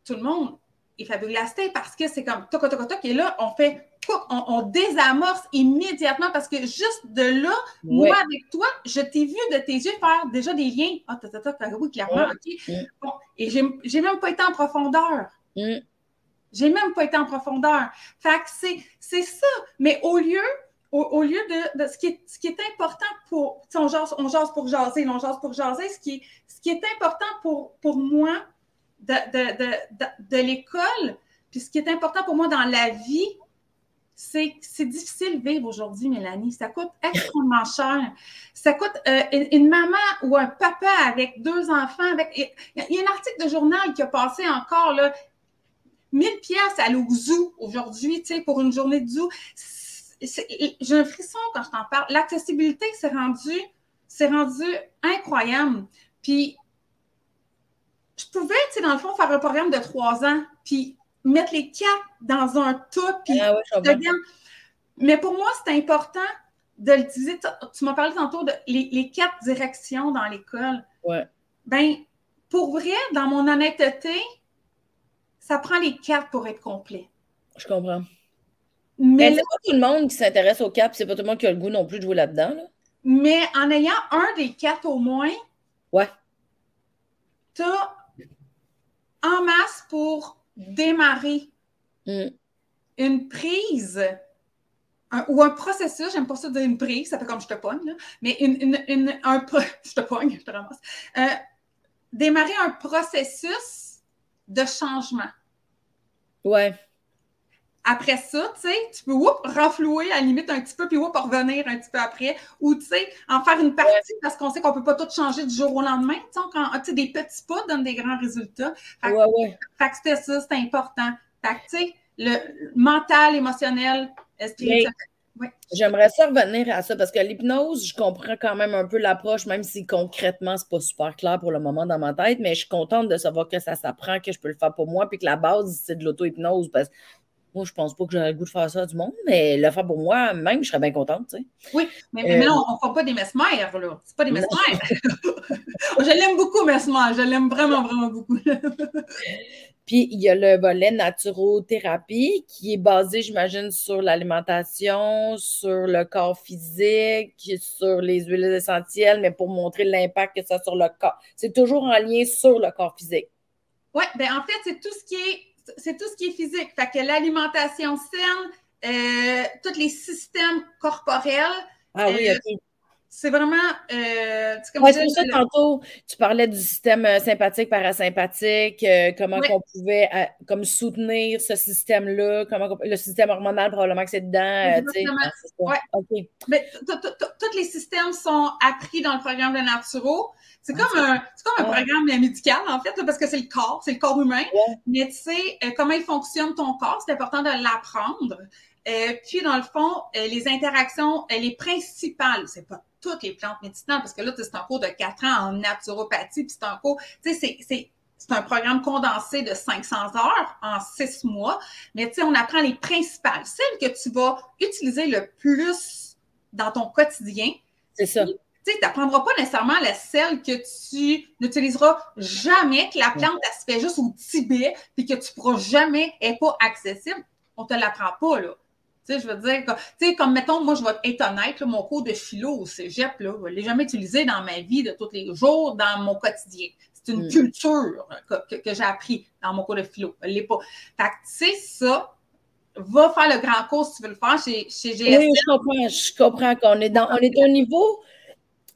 tout le monde est fabuleux parce que c'est comme toc, toc, toc, et là, on fait, on, on, désamorce immédiatement parce que juste de là, moi, avec toi, je t'ai vu de tes yeux faire déjà des liens. Ah, toc, oui, clairement, OK. Bon, et j'ai même pas été en profondeur. Mm. J'ai même pas été en profondeur. Fait que c'est ça. Mais au lieu, au, lieu de, ce, qui est, ce qui est important pour. On jase, on jase pour jaser, on jase pour jaser. Ce qui, ce qui est important pour, pour moi de, de, de l'école, puis ce qui est important pour moi dans la vie, c'est c'est difficile de vivre aujourd'hui, Mélanie. Ça coûte extrêmement cher. Ça coûte euh, une, maman ou un papa avec deux enfants. Avec, il y a un article de journal qui a passé encore là, 1000 pièces à zoo aujourd'hui, tu sais, pour une journée de zoo. J'ai un frisson quand je t'en parle. L'accessibilité s'est rendu, c'est rendu incroyable. Puis, je pouvais, tu sais, dans le fond, faire un programme de trois ans, puis mettre les quatre dans un tout, puis ah Mais pour moi, c'est important de le dire. Tu m'as parlé tantôt de les, quatre directions dans l'école. Ouais. Ben, pour vrai, dans mon honnêteté, ça prend les quatre pour être complet. Je comprends. Mais, c'est pas tout le monde qui s'intéresse au cap, c'est pas tout le monde qui a le goût non plus de jouer là-dedans. Mais en ayant un des quatre au moins, ouais. tu as en masse pour démarrer mm. une prise ou un processus, j'aime pas ça dire une prise, ça fait comme je te pogne, là, mais une, une, un je te pogne, je te ramasse. Euh, démarrer un processus de changement. Ouais. Après ça, tu sais, tu peux whoop, renflouer à la limite un petit peu, puis whoop, revenir un petit peu après. Ou, tu sais, en faire une partie parce qu'on sait qu'on peut pas tout changer du jour au lendemain. Tu sais, des petits pas donnent des grands résultats. Fait, ouais, ouais. fait que c'était ça, c'était important. Fait que, tu sais, le mental, émotionnel, J'aimerais ça revenir à ça parce que l'hypnose, je comprends quand même un peu l'approche, même si concrètement, c'est pas super clair pour le moment dans ma tête, mais je suis contente de savoir que ça s'apprend, que je peux le faire pour moi, puis que la base, c'est de l'auto-hypnose. Parce moi, je pense pas que j'aurais le goût de faire ça du monde, mais le faire pour moi, même, je serais bien contente, tu sais. Oui, mais, mais non, on ne fait pas des mesmères, là. C'est pas des mesmères. je l'aime beaucoup, mesmer. Je l'aime vraiment, vraiment beaucoup. Puis, il y a le volet naturothérapie qui est basé, j'imagine, sur l'alimentation, sur le corps physique, sur les huiles essentielles, mais pour montrer l'impact que ça a sur le corps. C'est toujours en lien sur le corps physique. Oui, bien en fait, c'est tout ce qui est c'est tout ce qui est physique. Fait que l'alimentation saine, euh, tous les systèmes corporels. Ah oui, euh. C'est vraiment. Euh, c'est pour ça, tantôt, tu parlais du système euh, sympathique, parasympathique, euh, comment on pouvait comme soutenir ce système-là, comment le système hormonal, probablement que c'est dedans. oui. OK. Mais tous les systèmes sont appris dans le programme de Naturo. C'est comme, un, comme un programme médical, en fait, parce que c'est le corps, c'est le corps humain. Mais tu sais, comment il fonctionne ton corps, c'est important de l'apprendre. Puis, dans le fond, les interactions, les principales, c'est pas toutes les plantes médicinales, parce que là, c'est un cours de quatre ans en naturopathie, puis c'est un cours, tu sais, c'est c'est un programme condensé de 500 heures en six mois, mais tu sais, on apprend les principales, celles que tu vas utiliser le plus dans ton quotidien. C'est ça. Tu sais, n'apprendras pas nécessairement la celle que tu n'utiliseras jamais, que la plante, elle se fait juste au Tibet, puis que tu pourras jamais, est pas accessible. On te l'apprend pas, là. Tu sais, je veux dire, tu sais, comme mettons, moi, je vais être honnête, mon cours de philo au cégep, là, je ne l'ai jamais utilisé dans ma vie de tous les jours, dans mon quotidien. C'est une mm. culture que, j'ai appris dans mon cours de philo. Je l'ai pas. Fait que, tu sais, ça, va faire le grand cours si tu veux le faire chez, chez GSM. Oui, je comprends. Je comprends qu'on est, dans, on est au niveau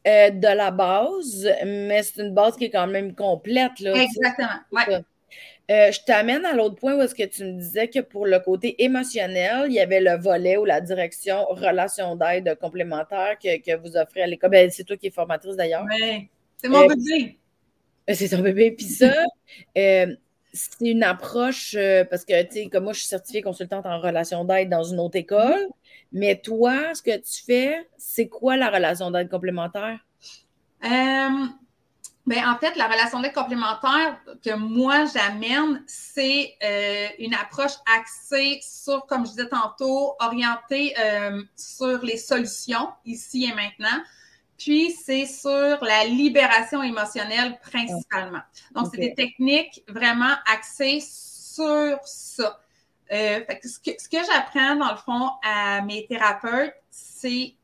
euh, de la base, mais c'est une base qui est quand même complète. Là, Exactement. Ouais. Euh, je t'amène à l'autre point où est-ce que tu me disais que pour le côté émotionnel, il y avait le volet ou la direction relation d'aide complémentaire que, vous offrez à l'école. Ben, c'est toi qui es formatrice d'ailleurs. Oui, c'est mon euh, bébé. Euh, c'est ton bébé. Puis ça, c'est une approche, parce que, tu sais, comme moi, je suis certifiée consultante en relation d'aide dans une autre école. Mais toi, ce que tu fais, c'est quoi la relation d'aide complémentaire? Bien, en fait, la relation d'aide complémentaire que moi j'amène, c'est euh, une approche axée sur, comme je disais tantôt, orientée euh, sur les solutions ici et maintenant. Puis, c'est sur la libération émotionnelle principalement. Donc, c'est des techniques vraiment axées sur ça. Euh, ce que, ce que j'apprends, dans le fond, à mes thérapeutes, c'est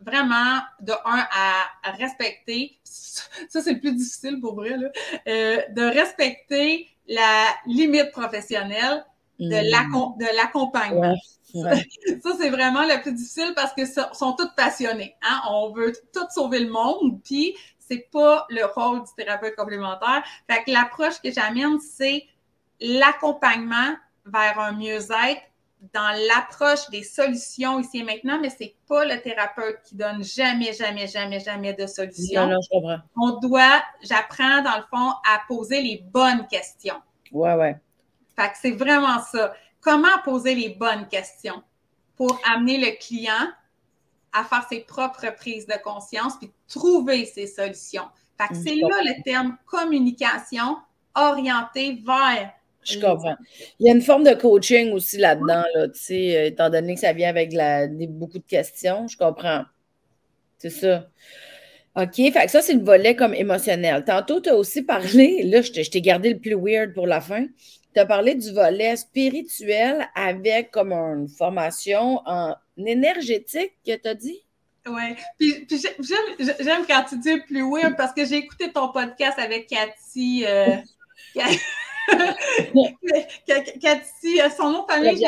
vraiment, de un, à, respecter, ça c'est le plus difficile pour vrai, là, euh, de respecter la limite professionnelle de mm. l'accompagnement. Ça, c'est vraiment le plus difficile parce que sont toutes passionnés. Hein? On veut tout sauver le monde, puis c'est pas le rôle du thérapeute complémentaire. Fait que l'approche que j'amène, c'est l'accompagnement vers un mieux-être dans l'approche des solutions ici et maintenant, mais c'est pas le thérapeute qui donne jamais, jamais, jamais, jamais de solution. Non, non, je comprends. On doit, j'apprends dans le fond à poser les bonnes questions. Ouais, ouais. Fait que c'est vraiment ça. Comment poser les bonnes questions pour amener le client à faire ses propres prises de conscience puis trouver ses solutions? Fait que mm, c'est là le terme communication orientée vers je comprends. Il y a une forme de coaching aussi là-dedans, là, tu sais, euh, étant donné que ça vient avec la, beaucoup de questions, je comprends. C'est ça. OK, fait que ça, c'est le volet comme émotionnel. Tantôt, tu as aussi parlé, là, je t'ai gardé le plus weird pour la fin. Tu as parlé du volet spirituel avec comme une formation en énergétique que tu as dit? Oui. Puis, j'aime quand tu dis le plus weird parce que j'ai écouté ton podcast avec Cathy. Euh, Cathy, euh, son nom de famille,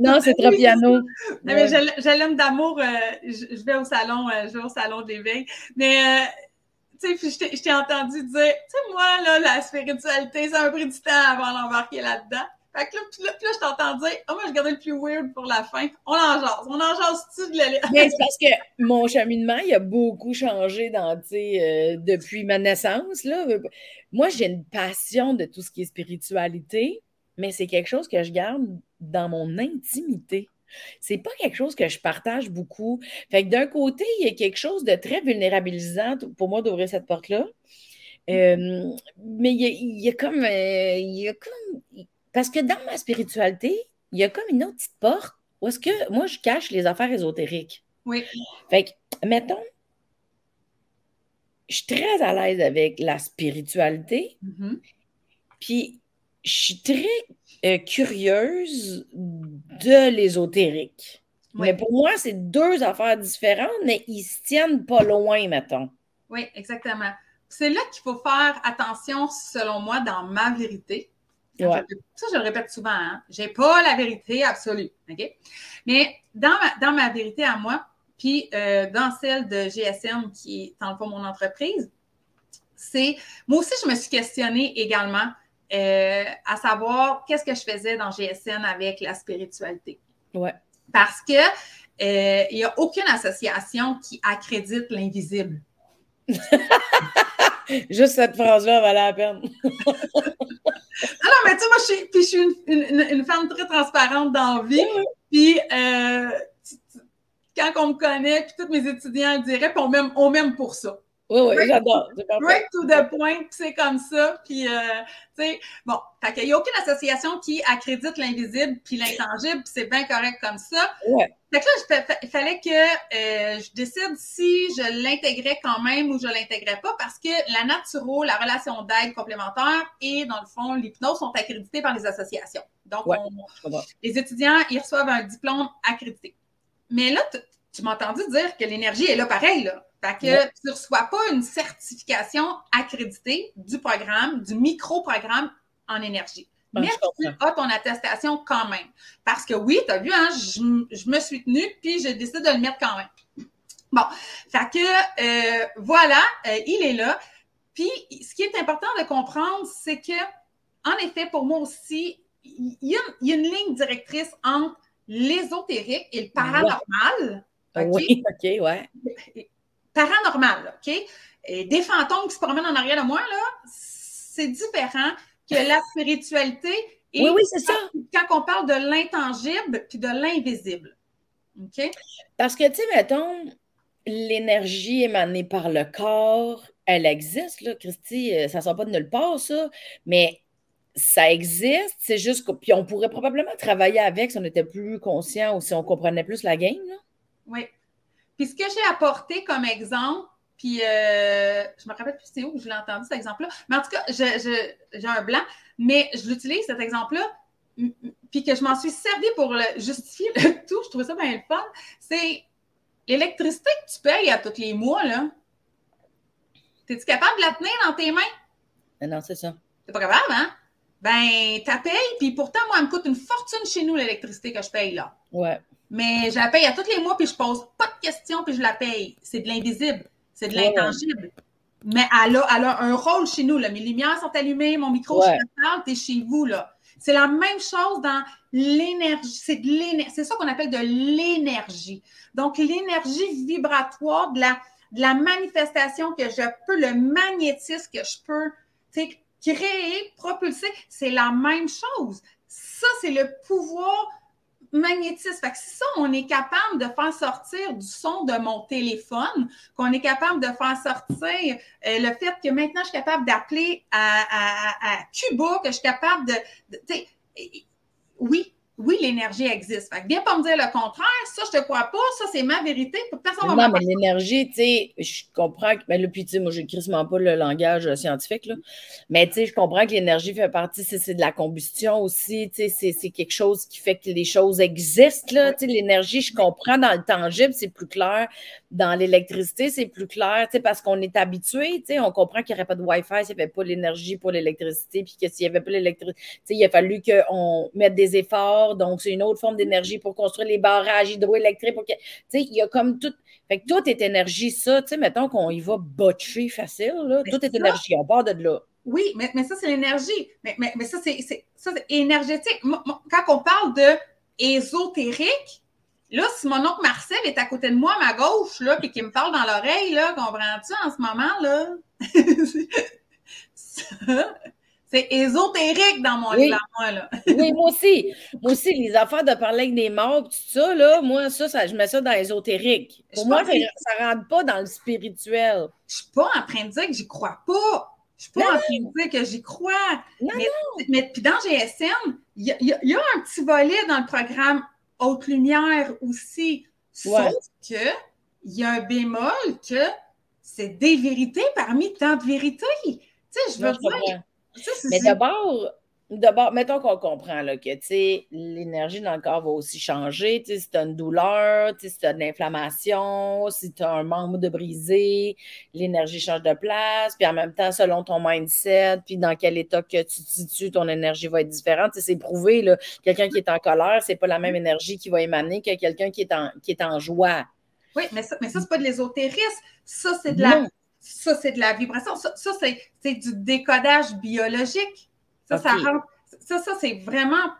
Non, c'est Tropiano. mais je, l'aime d'amour. Euh, je, vais au salon, euh, je vais au salon d'éveil. Mais tu sais, je t'ai entendu dire, tu sais, moi, là, la spiritualité, ça a pris du temps avant d'embarquer là-dedans. Fait que là, puis là, je t'entends dire, oh, moi, je gardais le plus weird pour la fin. On en jase. On en jase-tu de la... Mais c'est parce que mon cheminement, il a beaucoup changé dans, sais, depuis ma naissance, là. Moi, j'ai une passion de tout ce qui est spiritualité, mais c'est quelque chose que je garde dans mon intimité. C'est pas quelque chose que je partage beaucoup. Fait que d'un côté, il y a quelque chose de très vulnérabilisant pour moi d'ouvrir cette porte-là. Euh, mais il y, a, comme, euh, il y a comme. Parce que dans ma spiritualité, il y a comme une autre petite porte où est-ce que moi, je cache les affaires ésotériques. Oui. Fait que, mettons, je suis très à l'aise avec la spiritualité. Mhm. Puis, je suis très euh, curieuse de l'ésotérique. Oui. Mais pour moi, c'est deux affaires différentes, mais ils se tiennent pas loin, mettons. Oui, exactement. C'est là qu'il faut faire attention, selon moi, dans ma vérité. Ouais. Ça, je le répète souvent, hein? j'ai pas la vérité absolue. Mais dans ma, dans ma vérité à moi, puis euh, dans celle de GSM, qui est dans le fond mon entreprise, c'est. Moi aussi, je me suis questionnée également euh, à savoir qu'est-ce que je faisais dans GSN avec la spiritualité. Ouais. Parce que euh, il n'y a aucune association qui accrédite l'invisible. Juste cette phrase-là valait la peine. Ah non, mais tu sais, moi, je suis, puis je suis une, une- une femme très transparente dans la vie. Puis, euh, quand on me connaît, puis tous mes étudiants le diraient, puis on m'aime, on m'aime pour ça. Oui, oui, j'adore. Right to the point, c'est comme ça. Puis, euh, tu sais, bon, fait qu'il n'y a aucune association qui accrédite l'invisible puis l'intangible, puis c'est bien correct comme ça. Ouais. Fait que là, il fallait que euh, je décide si je l'intégrais quand même ou je l'intégrais pas parce que la naturo, la relation d'aide complémentaire et, dans le fond, l'hypnose sont accrédités par les associations. Donc, Ouais. on- les étudiants, ils reçoivent un diplôme accrédité. Mais là, tu- tu m'as entendu dire que l'énergie est là pareil, là. Fait que Ouais. tu ne reçois pas une certification accréditée du programme, du micro-programme en énergie. Ah, Mais je tu as ton attestation quand même. Parce que oui, tu as vu, hein, je, je me suis tenue, puis j'ai décidé de le mettre quand même. Bon, fait que euh, voilà, euh, il est là. Puis, ce qui est important de comprendre, c'est que, en effet, pour moi aussi, il y, a, il y a une ligne directrice entre l'ésotérique et le paranormal. OK? Oui, OK, ouais. Paranormal, là, OK? Et des fantômes qui se promènent en arrière de moi, là, c'est différent que la spiritualité et Oui, oui, c'est ça. quand on parle de l'intangible puis de l'invisible. OK? Parce que, tu sais, mettons, l'énergie émanée par le corps, elle existe, là, Christy, euh, ça ne sort pas de nulle part, ça, mais ça existe, c'est juste que, puis on pourrait probablement travailler avec si on était plus conscient ou si on comprenait plus la game, là. Oui. Puis ce que j'ai apporté comme exemple, puis euh, je me rappelle plus c'est où que je l'ai entendu cet exemple-là, mais en tout cas, j'ai un blanc, mais je l'utilise cet exemple-là, puis que je m'en suis servi pour le, justifier le tout, je trouvais ça bien le fun, c'est l'électricité que tu payes à tous les mois, là. Es-tu capable de la tenir dans tes mains? Mais non, c'est ça. T'es pas capable, hein? Ben, t'as payé, puis pourtant, moi, elle me coûte une fortune chez nous, l'électricité que je paye, là. Ouais. Mais je la paye à tous les mois, puis je pose pas de questions, puis je la paye. C'est de l'invisible, c'est de Ouais. l'intangible. Mais elle a, elle a un rôle chez nous. Là. Mes lumières sont allumées, mon micro, Ouais. je te parle, t'es chez vous. là. C'est la même chose dans l'énergie. C'est. C'est ça qu'on appelle de l'énergie. Donc, l'énergie vibratoire de la, de la manifestation que je peux, le magnétisme que je peux créer, propulser, c'est la même chose. Ça, c'est le pouvoir magnétisme. Fait que si ça, on est capable de faire sortir du son de mon téléphone, qu'on est capable de faire sortir euh, le fait que maintenant je suis capable d'appeler à, à, à Cuba, que je suis capable de. de oui, oui, l'énergie existe. Fait que viens pas me dire le contraire, ça, je te crois pas, ça, c'est ma vérité, personne va Non, mais l'énergie, tu sais, je comprends que. Mais là, puis, tu sais, moi, j'écris crissement pas le langage euh, scientifique, là. Mais, tu sais, je comprends que l'énergie fait partie, c'est de la combustion aussi, tu sais, c'est- c'est quelque chose qui fait que les choses existent, là. Tu sais, l'énergie, je comprends dans le tangible, c'est plus clair. Dans l'électricité, c'est plus clair, tu sais, parce qu'on est habitué, tu sais, on comprend qu'il n'y aurait pas de Wi-Fi s'il n'y avait pas l'énergie pour l'électricité, puis que s'il n'y avait pas l'électricité, tu sais, il a fallu qu'on mette des efforts, donc c'est une autre forme d'énergie pour construire les barrages hydroélectriques, pour que, il y a comme tout, fait que tout est énergie, ça, tu sais, mettons qu'on y va botcher facile, là, tout est ça. énergie, on part de là. Oui, mais, mais ça, c'est l'énergie. Mais, mais, mais ça, c'est c'est- ça, c'est énergétique. Quand on parle de ésotérique, là, si mon oncle Marcel est à côté de moi, à ma gauche, là, puis qu'il me parle dans l'oreille, là, comprends-tu, en ce moment, là? Ça, c'est ésotérique dans mon Oui. livre à moi, là. Oui, moi aussi. Moi aussi, les affaires de parler avec des morts, tout ça, là, moi, ça, ça je mets ça dans l'ésotérique. Pour Je moi, ça, que- ça rentre pas dans le spirituel. Je suis pas en train de dire que j'y crois pas. Je suis pas en train de dire que j'y crois. Non, mais, mais puis dans GSM, il y, a un petit volet dans le programme Haute Lumière aussi. Sauf que il y a un bémol que c'est des vérités parmi tant de vérités. Tu sais, je veux dire. Mais d'abord, D'abord, mettons qu'on comprend là, que l'énergie dans le corps va aussi changer. Si tu as une douleur, si tu as de l'inflammation, si tu as un membre de brisé, l'énergie change de place. Puis en même temps, selon ton mindset, puis dans quel état que tu te situes, ton énergie va être différente. C'est prouvé. Quelqu'un qui est en colère, c'est pas la même énergie qui va émaner que quelqu'un qui, est en, qui est en joie. Oui, mais ça, mais ça c'est pas de l'ésotérisme. Ça, c'est de la. Ça, c'est de la vibration. Ça, ça c'est du décodage biologique. Ça, ça, ça, c'est vraiment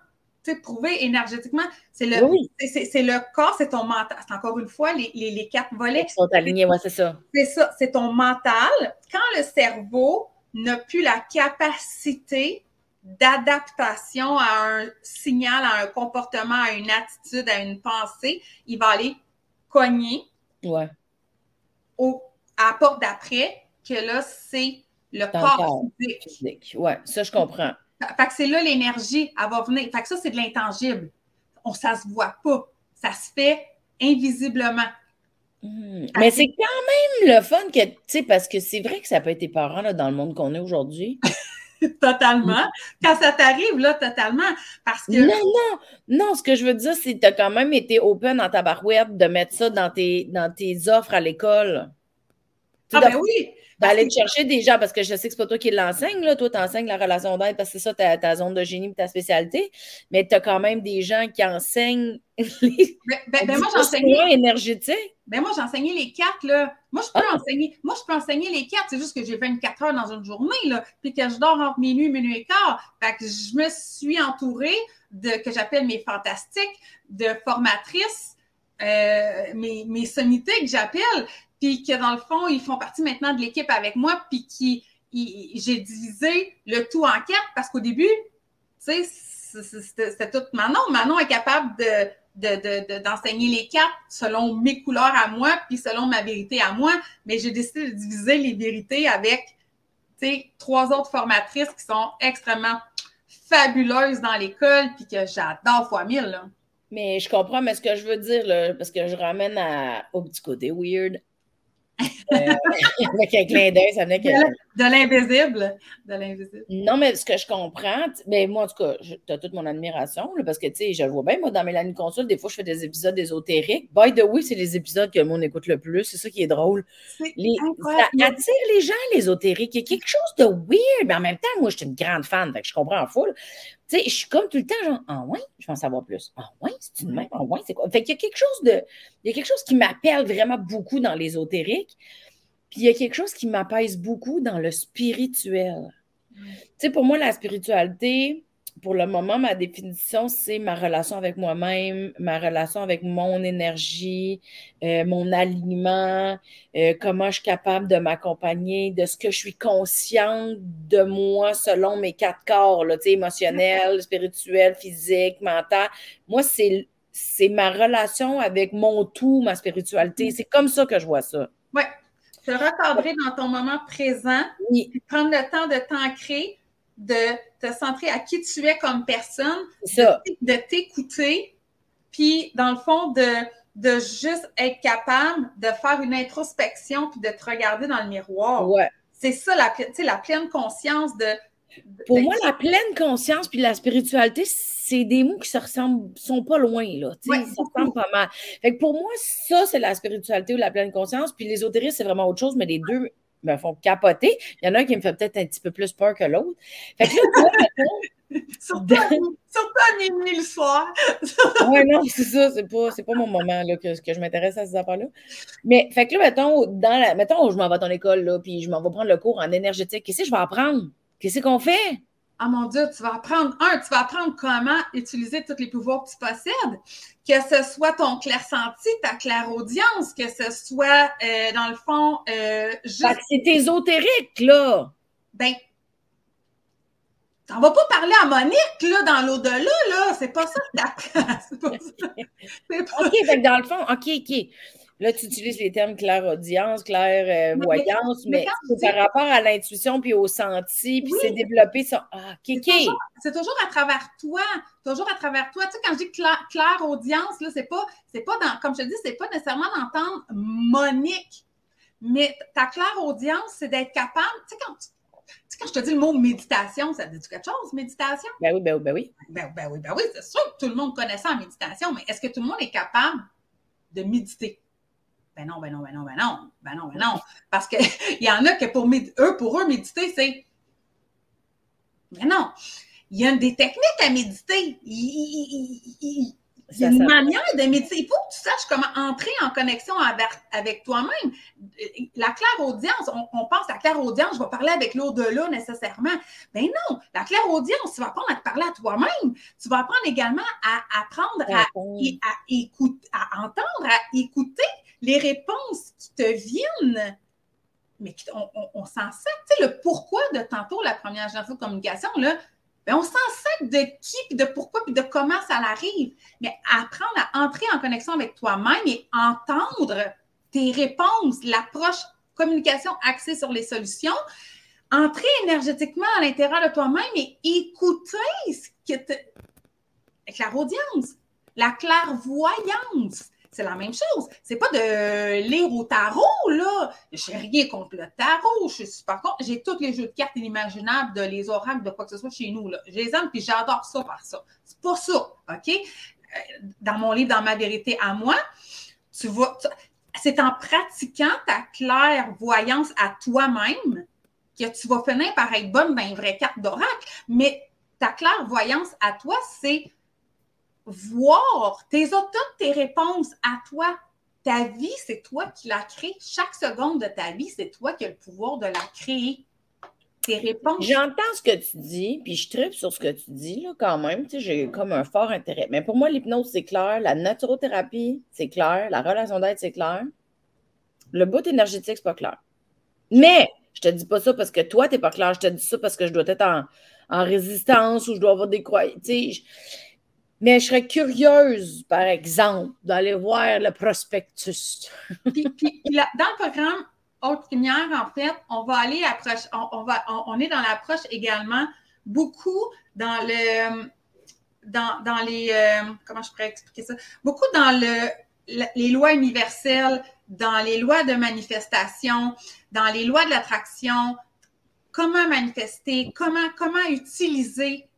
prouvé énergétiquement. C'est le, c'est, le corps, c'est ton mental. C'est encore une fois les, les, quatre volets. Ils sont alignés, ouais, c'est ça. C'est ça, c'est ton mental. Quand le cerveau n'a plus la capacité d'adaptation à un signal, à un comportement, à une attitude, à une pensée, il va aller cogner ouais. au, à la porte d'après, que là, c'est le corps, physique. Oui, ça, je comprends. Fait que c'est là l'énergie, elle va venir. Fait que ça, c'est de l'intangible. On, ça se voit pas. Ça se fait invisiblement. Hmm. Mais c'est quand même le fun que, tu sais, parce que c'est vrai que ça peut être parents là, dans le monde qu'on est aujourd'hui. totalement. Quand ça t'arrive, là, totalement. Parce que. Non, non, non, ce que je veux dire, c'est que tu as quand même été open dans ta barouette de mettre ça dans tes, dans tes offres à l'école. Ah, ben oui! D'aller te chercher des gens, parce que je sais que c'est pas toi qui l'enseigne, là. Toi, tu enseignes la relation d'aide parce que c'est ça ta, ta, zone de génie et ta spécialité. Mais tu as quand même des gens qui enseignent les ben, ben, ben moi, j'enseignais. énergétiques. Ben moi, j'enseignais les quatre, là. Moi, je peux ah. enseigner. Moi, je peux enseigner les quatre. C'est juste que j'ai 24 heures dans une journée, là. Puis que je dors entre minuit, minuit et quart. Fait que je me suis entourée de, que j'appelle mes fantastiques, de formatrices, euh, mes, mes sommités que j'appelle puis que dans le fond, ils font partie maintenant de l'équipe avec moi, puis qui j'ai divisé le tout en quatre parce qu'au début, tu sais, c'était tout Manon. Manon est capable de, d'enseigner les quatre selon mes couleurs à moi, puis selon ma vérité à moi, mais j'ai décidé de diviser les vérités avec, trois autres formatrices qui sont extrêmement fabuleuses dans l'école, puis que j'adore fois mille, là. Mais je comprends, mais ce que je veux dire, parce que je ramène à, au petit côté weird, euh, avec un clin d'œil, ça venait que. De l'invisible. De l'invisible. Non, mais ce que je comprends, mais moi, en tout cas, tu as toute mon admiration, parce que, tu sais, je le vois bien, moi, dans Mélanie Consul, des fois, je fais des épisodes ésotériques. By the way, c'est les épisodes que le monde écoute le plus. C'est ça qui est drôle. Les, ça attire les gens, l'ésotérique. Il y a quelque chose de weird, mais en même temps, moi, je suis une grande fan, fait que je comprends en full. Tu sais, je suis comme tout le temps, genre, ah ouais, je veux en savoir plus. Ah ouais, c'est une même, ah ouais, c'est quoi? Fait qu'il y a quelque chose de, il y a quelque chose qui m'appelle vraiment beaucoup dans l'ésotérique, puis il y a quelque chose qui m'apaise beaucoup dans le spirituel. Tu sais, pour moi, la spiritualité, pour le moment, ma définition, c'est ma relation avec moi-même, ma relation avec mon énergie, euh, mon alignement, euh, comment je suis capable de m'accompagner, de ce que je suis consciente de moi selon mes quatre corps, là, émotionnel, spirituel, physique, mental. Moi, c'est, c'est ma relation avec mon tout, ma spiritualité. C'est comme ça que je vois ça. Oui. Te recadrer dans ton moment présent, oui. prendre le temps de t'ancrer de te centrer à qui tu es comme personne, de t'écouter, puis dans le fond, de, de juste être capable de faire une introspection puis de te regarder dans le miroir. Ouais. C'est ça, la, la pleine conscience de. Pour moi, la pleine conscience puis la spiritualité, c'est des mots qui se ressemblent, sont pas loin, là. ça ressemble pas mal. Fait que pour moi, ça, c'est la spiritualité ou la pleine conscience. Puis l'ésotérisme, c'est vraiment autre chose, mais les deux me font capoter. Il y en a un qui me fait peut-être un petit peu plus peur que l'autre. Fait que là, surtout, à minuit le soir. oui, non, c'est ça, c'est pas, pas mon moment là, que, que je m'intéresse à ces affaires-là. Mais fait que là, mettons, dans la, mettons, je m'en vais à ton école, là, puis je m'en vais prendre le cours en énergétique. Qu'est-ce que je vais apprendre? Qu'est-ce qu'on fait? Ah mon Dieu, tu vas apprendre, un, tu vas apprendre comment utiliser tous les pouvoirs que tu possèdes, que ce soit ton clair-senti, ta claire-audience, que ce soit, euh, dans le fond, euh, juste... C'est ésotérique, là! Ben, on va pas parler à Monique, là, dans l'au-delà, là. C'est pas ça que t'apprends. C'est pas ça. OK, fait dans le fond, OK, OK. Là, tu utilises les termes claire audience, claire euh, voyance, mais, c'est par rapport à l'intuition puis au senti, puis c'est développé ça. Ah, kéké! C'est toujours, à travers toi, toujours à travers toi. Tu sais, quand je dis claire, audience, là, c'est pas, c'est pas dans, comme je te dis, c'est pas nécessairement d'entendre Monique, mais ta claire audience, c'est d'être capable, tu sais, quand tu quand je te dis le mot méditation, ça te dit quelque chose, méditation? Ben oui, ben oui, ben oui. Ben, ben oui, ben oui, c'est sûr que tout le monde connaît ça en méditation, mais est-ce que tout le monde est capable de méditer? Ben non, ben non, ben non, ben non, ben non, ben non. Parce qu'il y en a que pour eux, pour eux, méditer, c'est. Mais non. Il y a des techniques à méditer. Il y a une manière de méditer. Il faut que tu saches comment entrer en connexion avec, toi-même. La claire audience, on, pense à la claire audience, je vais parler avec l'au-delà nécessairement. Ben non, la claire audience, tu vas apprendre à te parler à toi-même. Tu vas apprendre également à apprendre à, écouter, à entendre, à écouter les réponses qui te viennent mais on, s'en sert. Tu sais, le pourquoi de tantôt, la première génération de communication, là, ben, on s'en sait de qui, puis de pourquoi, puis de comment ça arrive. Mais apprendre à entrer en connexion avec toi-même et entendre tes réponses, l'approche communication axée sur les solutions, entrer énergétiquement à l'intérieur de toi-même et écouter ce que te... la audience, la clairvoyance c'est la même chose. C'est pas de lire au tarot, là. J'ai rien contre le tarot. Je suis super contre. J'ai tous les jeux de cartes inimaginables, de les oracles, de quoi que ce soit chez nous, là. Je les aime, puis j'adore ça par ça. C'est pas ça, OK? Euh, dans mon livre, dans ma vérité à moi, tu c'est en pratiquant ta clairvoyance à toi-même que tu vas finir par être bonne dans une vraie carte d'oracle. Mais ta clairvoyance à toi, c'est voir tes toutes tes réponses à toi. Ta vie, c'est toi qui l'as créée. Chaque seconde de ta vie, c'est toi qui as le pouvoir de la créer. Tes réponses. J'entends ce que tu dis, puis je tripe sur ce que tu dis, là, quand même. Tu sais, j'ai comme un fort intérêt. Mais pour moi, l'hypnose, c'est clair. La naturothérapie, c'est clair. La relation d'aide, c'est clair. Le bout énergétique, c'est pas clair. Mais je te dis pas ça parce que toi, tu n'es pas clair. Je te dis ça parce que je dois être en, résistance ou je dois avoir des croyances. Mais je serais curieuse, par exemple, d'aller voir le prospectus. dans le programme Haute Lumière, en fait, on va aller approcher, on, est dans l'approche également beaucoup dans le dans, les euh, comment je pourrais expliquer ça? Beaucoup dans le les lois universelles, dans les lois de manifestation, dans les lois de l'attraction, comment manifester, comment, comment utiliser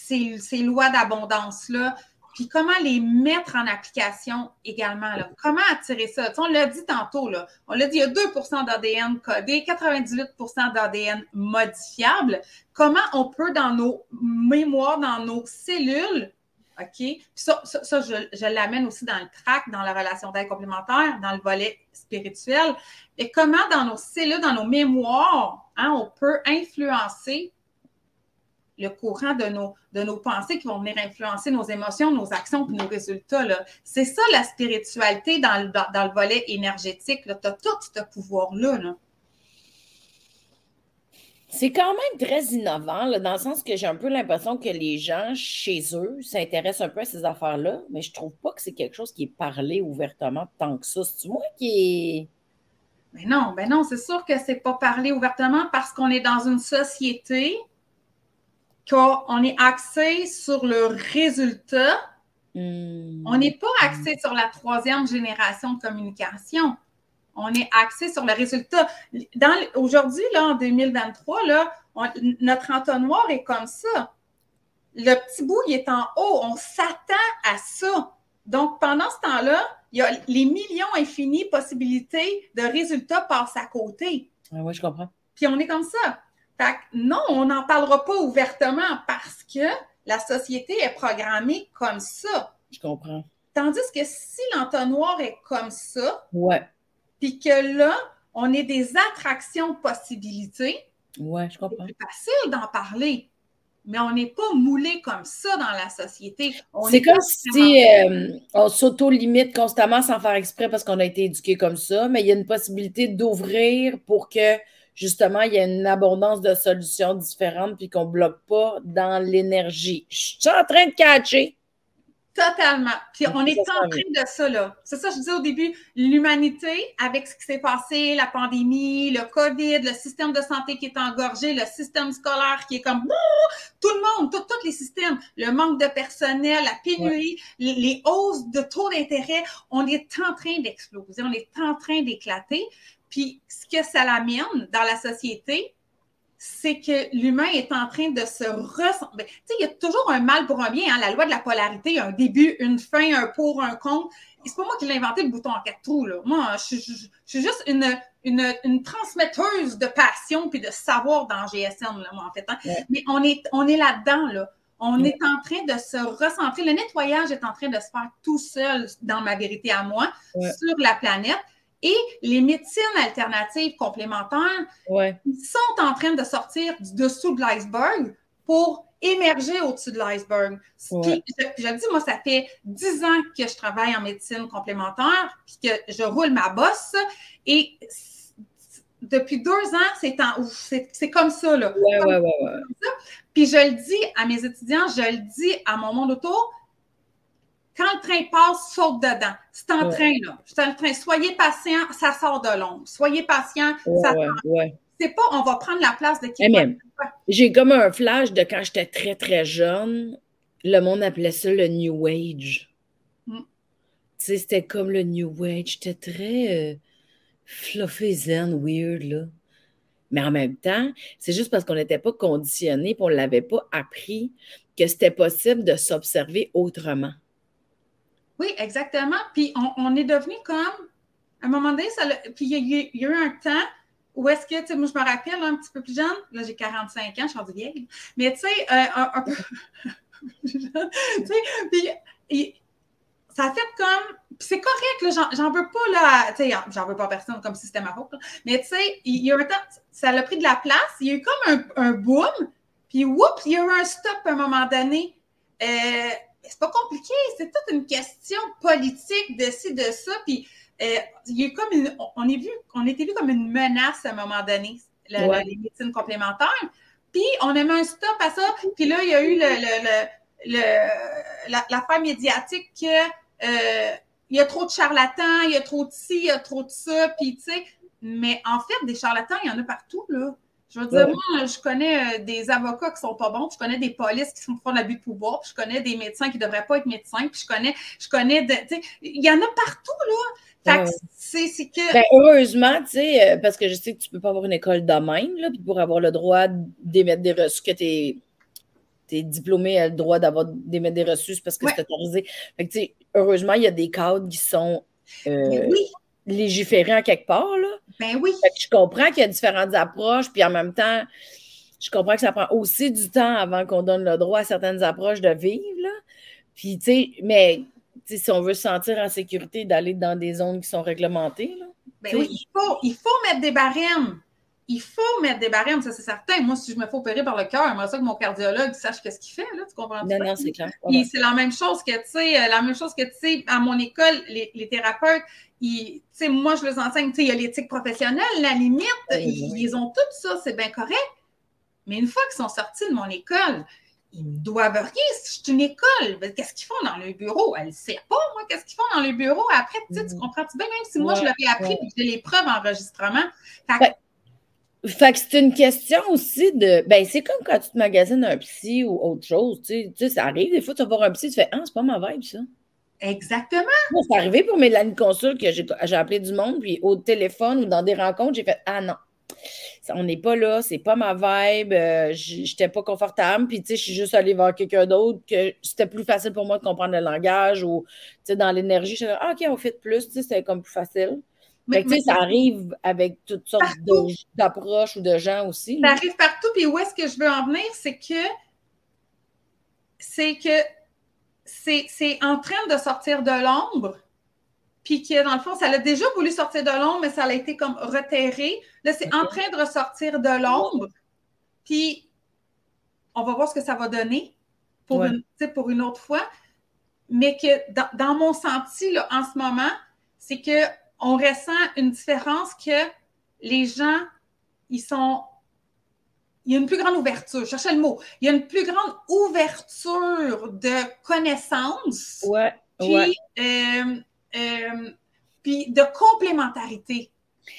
ces, lois d'abondance-là, puis comment les mettre en application également. Là? Comment attirer ça? on l'a dit tantôt, là. on l'a dit, il y a 2% d'ADN codé, 98% d'ADN modifiable. Comment on peut, dans nos mémoires, dans nos cellules, OK? ça, ça, je, l'amène aussi dans le track, dans la relation d'aide complémentaire, dans le volet spirituel. Et comment, dans nos cellules, dans nos mémoires, hein, on peut influencer le courant de nos, de nos pensées qui vont venir influencer nos émotions, nos actions et nos résultats. C'est ça la spiritualité dans le, dans, le volet énergétique. Tu as tout ce pouvoir-là. C'est quand même très innovant, dans le sens que j'ai un peu l'impression que les gens, chez eux, s'intéressent un peu à ces affaires-là, mais je trouve pas que c'est quelque chose qui est parlé ouvertement tant que ça. C'est moi qui est. Mais non, ben non, c'est sûr que c'est pas parlé ouvertement parce qu'on est dans une société qu'on est axé sur le résultat. Hmm. On n'est pas axé sur la troisième génération de communication. On est axé sur le résultat. Aujourd'hui, là, en 2023, là, notre entonnoir est comme ça. Le petit bout, il est en haut. On s'attend à ça. Donc, pendant ce temps-là, il y a les millions infinis possibilités de résultats passent à côté. oui, je comprends. Puis on est comme ça non, on n'en parlera pas ouvertement parce que la société est programmée comme ça. Je comprends. Tandis que si l'entonnoir est comme ça, ouais. puis que là, on est des attractions possibilités, ouais, je comprends. C'est facile d'en parler. Mais on n'est pas moulé comme ça dans la société. C'est comme si euh, on s'auto-limite constamment sans faire exprès parce qu'on a été éduqué comme ça, mais il y a une possibilité d'ouvrir pour que justement, il y a une abondance de solutions différentes puis qu'on ne bloque pas dans l'énergie. Je suis en train de catcher. Totalement. Puis on est en train de ça, là. C'est ça, je disais au début, l'humanité, avec ce qui s'est passé, la pandémie, le COVID, le système de santé qui est engorgé, le système scolaire qui est comme tout le monde, tous les systèmes, le manque de personnel, la pénurie, les, hausses de taux d'intérêt, on est en train d'exploser, on est en train d'éclater. Puis ce que ça l'amène dans la société, c'est que l'humain est en train de se ressembler. Tu sais, il y a toujours un mal pour un bien. Hein? La loi de la polarité, un début, une fin, un pour, un contre. C'est pas moi qui l'ai inventé le bouton en quatre trous. Là. Moi, je, suis juste une, une, une, transmetteuse de passion puis de savoir dans GSM, là, moi, en fait. Hein. Mais on est, on est là-dedans, là. On est en train de se recentrer. Le nettoyage est en train de se faire tout seul dans ma vérité à moi, sur la planète. Et les médecines alternatives complémentaires sont en train de sortir du dessous de l'iceberg pour émerger au-dessus de l'iceberg. Ouais. Je, je dis, moi, ça fait dix ans que je travaille en médecine complémentaire, puis que je roule ma bosse. Et depuis deux ans, c'est, c'est, comme ça. Là. Ouais, ouais, Puis je le dis à mes étudiants, je le dis à mon monde autour, quand le train passe, saute dedans. C'est en train, là. C'est en train. Soyez patient, ça sort de l'ombre. Soyez patient, ça ouais, C'est pas on va prendre la place de qui. J'ai comme un flash de quand j'étais très, très jeune. Le monde appelait ça le New Age. Mm. Tu sais, c'était comme le New Age. C'était très euh, fluffy zen, weird, là. Mais en même temps, c'est juste parce qu'on n'était pas conditionné, et on ne l'avait pas appris, que c'était possible de s'observer autrement. Oui, exactement. Puis on, est devenu comme, à un moment donné, puis il y, a eu un temps où est-ce que, tu sais, moi, je me rappelle un petit peu plus jeune, là, j'ai 45 ans, je suis rendue vieille, mais tu sais, euh, un, peu, tu sais, puis ça a fait comme, c'est correct, j'en veux pas, là, tu sais, j'en veux pas personne comme c'était ma faute, mais tu sais, il y a un temps, ça a pris de la place, il y a eu comme un, boom, puis whoops, il y a eu un stop à un moment donné. Euh, c'est pas compliqué, c'est toute une question politique de ci, de ça. Puis euh, il comme une, on est vu, on était vu comme une menace à un moment donné, les médecines complémentaires. Puis on a mis un stop à ça. Puis là, il y a eu le, le, l'affaire médiatique que euh, il y a trop de charlatans, il y a trop de ci, il y a trop de ça. Puis tu sais, mais en fait, des charlatans, il y en a partout là. Je veux dire, moi, je connais euh, des avocats qui sont pas bons, je connais des polices qui font de l'abus de pouvoir, puis je connais des médecins qui devraient pas être médecins, puis je connais, je connais, il y en a partout, là. Fait c'est que. Ben, heureusement, tu sais, euh, parce que je sais que tu peux pas avoir une école de même, là, puis pour avoir le droit d'émettre des reçus, que tu es, diplômé, a le droit d'avoir d'émettre des reçus, parce que c'est autorisé. Fait que, heureusement, il y a des cadres qui sont. Euh, oui légiférer en quelque part. Là. Ben oui. je comprends qu'il y a différentes approches, puis en même temps, je comprends que ça prend aussi du temps avant qu'on donne le droit à certaines approches de vivre. Là. Puis, tu sais, mais si on veut se sentir en sécurité d'aller dans des zones qui sont réglementées. Là, ben oui, il faut, il faut mettre des barèmes il faut mettre des barèmes, ça c'est certain. Moi, si je me fais opérer par le cœur, j'aimerais ça que mon cardiologue sache qu'est-ce qu'il fait, là, tu comprends? Non, non, c'est clair. c'est la même chose que, tu sais, euh, la même chose que, tu sais, à mon école, les, thérapeutes, tu sais, moi, je les enseigne, tu sais, il y a l'éthique professionnelle, la limite, ils, ont tout ça, c'est bien correct. Mais une fois qu'ils sont sortis de mon école, ils me doivent rien. C'est une école. Qu'est-ce qu'ils font dans le bureau? Elle ne sait pas, moi, qu'est-ce qu'ils font dans le bureau. Après, tu, sais, tu mm. comprends-tu bien, même si moi, je l'avais appris et j'ai les preuves enregistrement. Fait fait que c'est une question aussi de. Ben, c'est comme quand tu te magasines un psy ou autre chose. Tu sais, ça arrive, des fois, tu vas voir un psy, tu fais Ah, c'est pas ma vibe, ça. Exactement. Moi, c'est arrivé pour Mélanie Consul que j'ai appelé du monde, puis au téléphone ou dans des rencontres, j'ai fait Ah non, on n'est pas là, c'est pas ma vibe, euh, j'étais pas confortable, puis tu sais, je suis juste allée voir quelqu'un d'autre que c'était plus facile pour moi de comprendre le langage ou tu sais, dans l'énergie, je suis Ah, ok, on fait plus, tu sais, c'était comme plus facile. Mais, ça arrive avec toutes sortes d'approches ou de gens aussi. Ça arrive partout. Puis où est-ce que je veux en venir? C'est que c'est que c'est en train de sortir de l'ombre. Puis que dans le fond, ça a déjà voulu sortir de l'ombre, mais ça a été comme reterré. Là, c'est en train de ressortir de l'ombre. Puis on va voir ce que ça va donner pour, une, pour une autre fois. Mais que dans, dans mon senti là, en ce moment, c'est que on ressent une différence que les gens, ils sont, il y a une plus grande ouverture, je cherchais le mot, il y a une plus grande ouverture de connaissances. Ouais, puis, ouais. euh, euh, puis de complémentarité.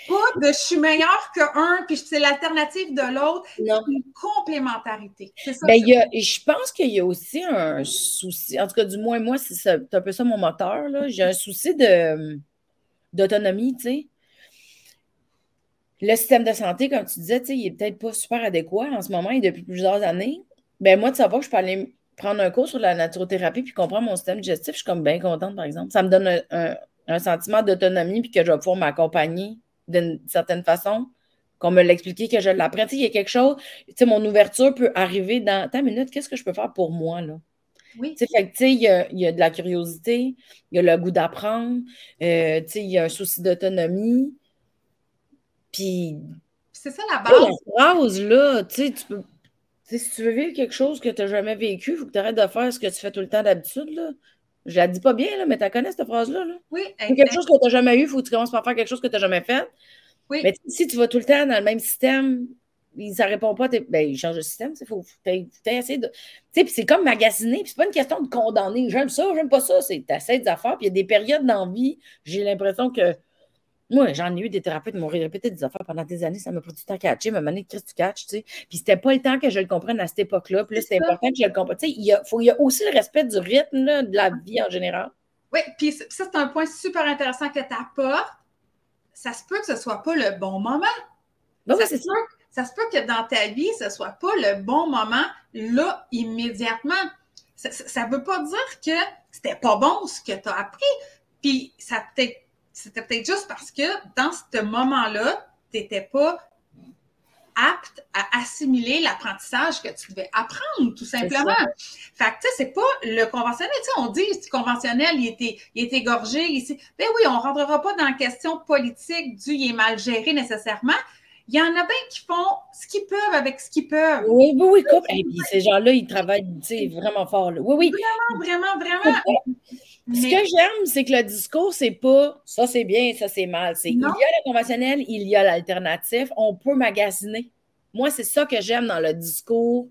Pas de je suis meilleur qu'un, puis c'est l'alternative de l'autre. Non. C'est une complémentarité. C'est ça. Ben, que- il y a, et je pense qu'il y a aussi un souci, en tout cas, du moins, moi, c'est un peu ça mon moteur. là. J'ai un souci de, d'autonomie, tu sais. Le système de santé, comme tu disais, tu sais, il n'est peut-être pas super adéquat en ce moment et depuis plusieurs années. Ben, moi, de savoir que je peux aller prendre un cours sur la naturothérapie puis comprendre mon système digestif, je suis comme bien contente, par exemple. Ça me donne un, sentiment d'autonomie puis que je vais pouvoir m'accompagner d'une certaine façon, qu'on me l'explique, que je l'apprenne. Tu il y a quelque chose, tu sais, mon ouverture peut arriver dans. Attends une minute, qu'est-ce que je peux faire pour moi, là? Oui. Tu sais, fait il y y a de la curiosité, il y a le goût d'apprendre, euh, tu sais, il y a un souci d'autonomie. Puis, C'est ça la base. la phrase, là, tu sais, tu peux. si tu veux vivre quelque chose que tu n'as jamais vécu, il faut que tu arrêtes de faire ce que tu fais tout le temps d'habitude, là. Je la dis pas bien, là, mais tu connais cette phrase-là, là. Oui, quelque chose que tu n'as jamais eu, il faut que tu commences par faire quelque chose que tu n'as jamais fait. Oui. Mais si tu vas tout le temps dans le même système, ça répond pas, ben, il change de système. Il faut essayer de. Tu sais, puis c'est comme magasiner, puis c'est pas une question de condamner. J'aime ça, j'aime pas ça. C'est t'essaies des affaires, puis il y a des périodes dans la vie, j'ai l'impression que. Moi, j'en ai eu des thérapeutes qui m'ont répété des affaires pendant des années, ça m'a pris du temps à catcher, moment donné, Chris, tu catches, tu sais. Puis c'était pas le temps que je le comprenne à cette époque-là. Puis là, C'est important que je le comprenne. Tu sais, il y a, faut, il y a aussi le respect du rythme là, de la vie en général. Oui, puis ça, c'est un point super intéressant que tu apportes. Ça se peut que ce soit pas le bon moment. Ben oui, c'est se ça. peut, se peut que dans ta vie, ce soit pas le bon moment, là, immédiatement. Ça ne veut pas dire que c'était pas bon ce que tu as appris. Puis ça peut-être, c'était peut-être juste parce que dans ce moment-là, tu n'étais pas apte à assimiler l'apprentissage que tu devais apprendre, tout simplement. Fait que, tu sais, c'est pas le conventionnel. Tu sais, on dit le conventionnel, il était, il est égorgé ici. Ben oui, on rentrera pas dans la question politique du il est mal géré nécessairement. Il y en a bien qui font ce qu'ils peuvent avec ce qu'ils peuvent. Oui, oui, oui, couple. Et puis ces gens-là, ils travaillent vraiment fort. là. Oui, oui. Vraiment, vraiment. Ce Mais- que j'aime, c'est que le discours, c'est pas ça c'est bien, ça c'est mal. C'est il y a le conventionnel, il y a l'alternatif. On peut magasiner. Moi, c'est ça que j'aime dans le discours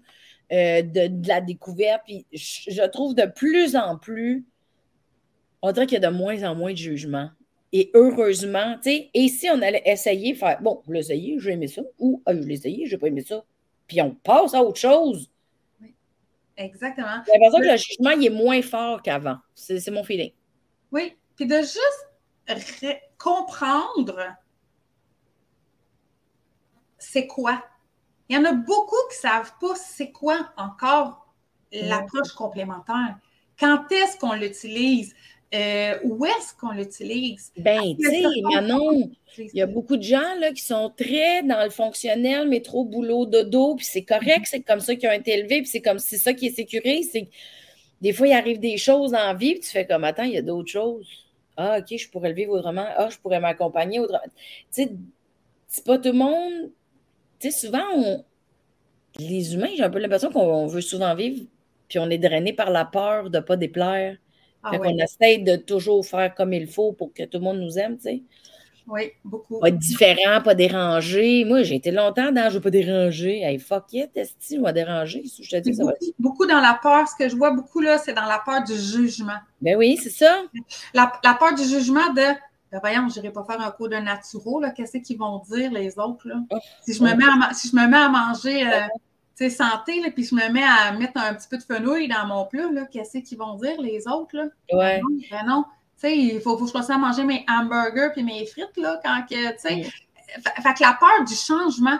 euh, de, de la découverte. Puis je, je trouve de plus en plus, on dirait qu'il y a de moins en moins de jugement. Et heureusement, tu sais, et si on allait essayer, faire bon, je l'ai essayé, j'ai aimé ça, ou ah, je l'ai essayé, j'ai pas aimé ça, puis on passe à autre chose. Exactement. J'ai l'impression que le jugement, il est moins fort qu'avant. C'est mon feeling. Oui. Puis de juste comprendre c'est quoi. Il y en a beaucoup qui ne savent pas c'est quoi encore l'approche complémentaire. Quand est-ce qu'on l'utilise? Euh, où est-ce qu'on l'utilise? Ben, tu sais, Manon, il y a beaucoup de gens là, qui sont très dans le fonctionnel, mais trop boulot dodo, puis c'est correct, c'est comme ça qu'ils ont été élevés, puis c'est comme c'est ça qui est sécurisé. C'est des fois, il arrive des choses la vie, puis tu fais comme attends, il y a d'autres choses. Ah, OK, je pourrais le vivre autrement. Ah, je pourrais m'accompagner autrement. Tu sais, c'est pas tout le monde. Tu sais, souvent, on- les humains, j'ai un peu l'impression qu'on veut souvent vivre, puis on est drainé par la peur de ne pas déplaire. Ah Fait ouais. qu'on essaye de toujours faire comme il faut pour que tout le monde nous aime, tu sais. Oui, beaucoup. Pas être différent, pas déranger. Moi, j'ai été longtemps dans je veux pas déranger. Hey, fuck it, esti, je vais déranger. Je te dis ça va. Beaucoup, beaucoup dans la peur. Ce que je vois beaucoup là, c'est dans la peur du jugement. Ben oui, c'est ça. La, la peur du jugement de ben voyons, je n'irai pas faire un cours de naturo, là. Qu'est-ce qu'ils vont dire, les autres, là? Oh, Si je me ouais. mets à, si je me mets à manger euh, tu sais, santé, là, puis je me mets à mettre un petit peu de fenouil dans mon plat, là, qu'est-ce qu'ils vont dire, les autres, là? Ouais. Non, ben non. Tu sais, il faut, faut que je commence à manger mes hamburgers puis mes frites, là, quand que, tu sais. Mm. Fait, fait que la peur du changement,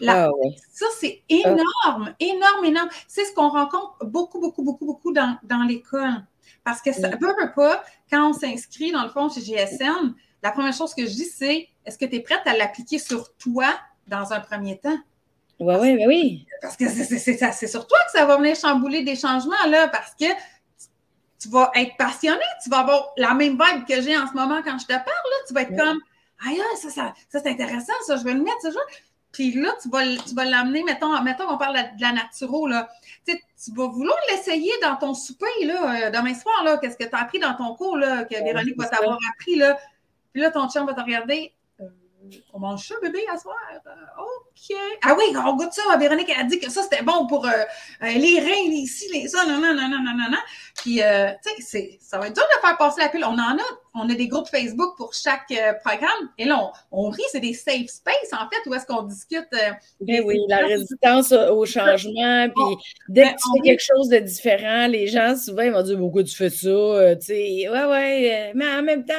la- Ah ouais. ça, c'est énorme, énorme, énorme. C'est ce qu'on rencontre beaucoup, beaucoup, beaucoup, beaucoup dans, dans l'école. Parce que ça veut, veut pas, quand on s'inscrit, dans le fond, chez GSN, la première chose que je dis, c'est est-ce que tu es prête à l'appliquer sur toi dans un premier temps? Ouais, ouais, ben oui. Parce que c'est- sur toi que ça va venir chambouler des changements, là, parce que tu vas être passionné, tu vas avoir la même vibe que j'ai en ce moment quand je te parle, là. Tu vas être comme, aïe, ça, ça, ça c'est intéressant, ça, je vais le mettre, ça, je- Puis là, tu vas, tu vas l'amener, mettons, mettons qu'on parle de la naturo, là. Tu sais, tu vas vouloir l'essayer dans ton souper, là, euh, demain soir, là. Qu'est-ce que tu as appris dans ton cours, là, que Véronique va t'avoir appris, là. Puis là, ton chum va te regarder. Euh, on mange ça, bébé, à soir? Euh, OK. Ah oui, on goûte ça. Véronique a dit que ça, c'était bon pour euh, les reins, les ci, les ça, non, non, non, non, non, non, non. Puis, tu sais, ça va être dur de faire passer la pile. On en a. On a des groupes Facebook pour chaque programme. Et là, on, rit. C'est des safe space, en fait, où est-ce qu'on discute. Ben oui, la résistance au changement. Puis, dès que tu fais quelque chose de différent, les gens, souvent, ils vont dire pourquoi tu fais ça? tu sais, ouais, ouais. mais en même temps,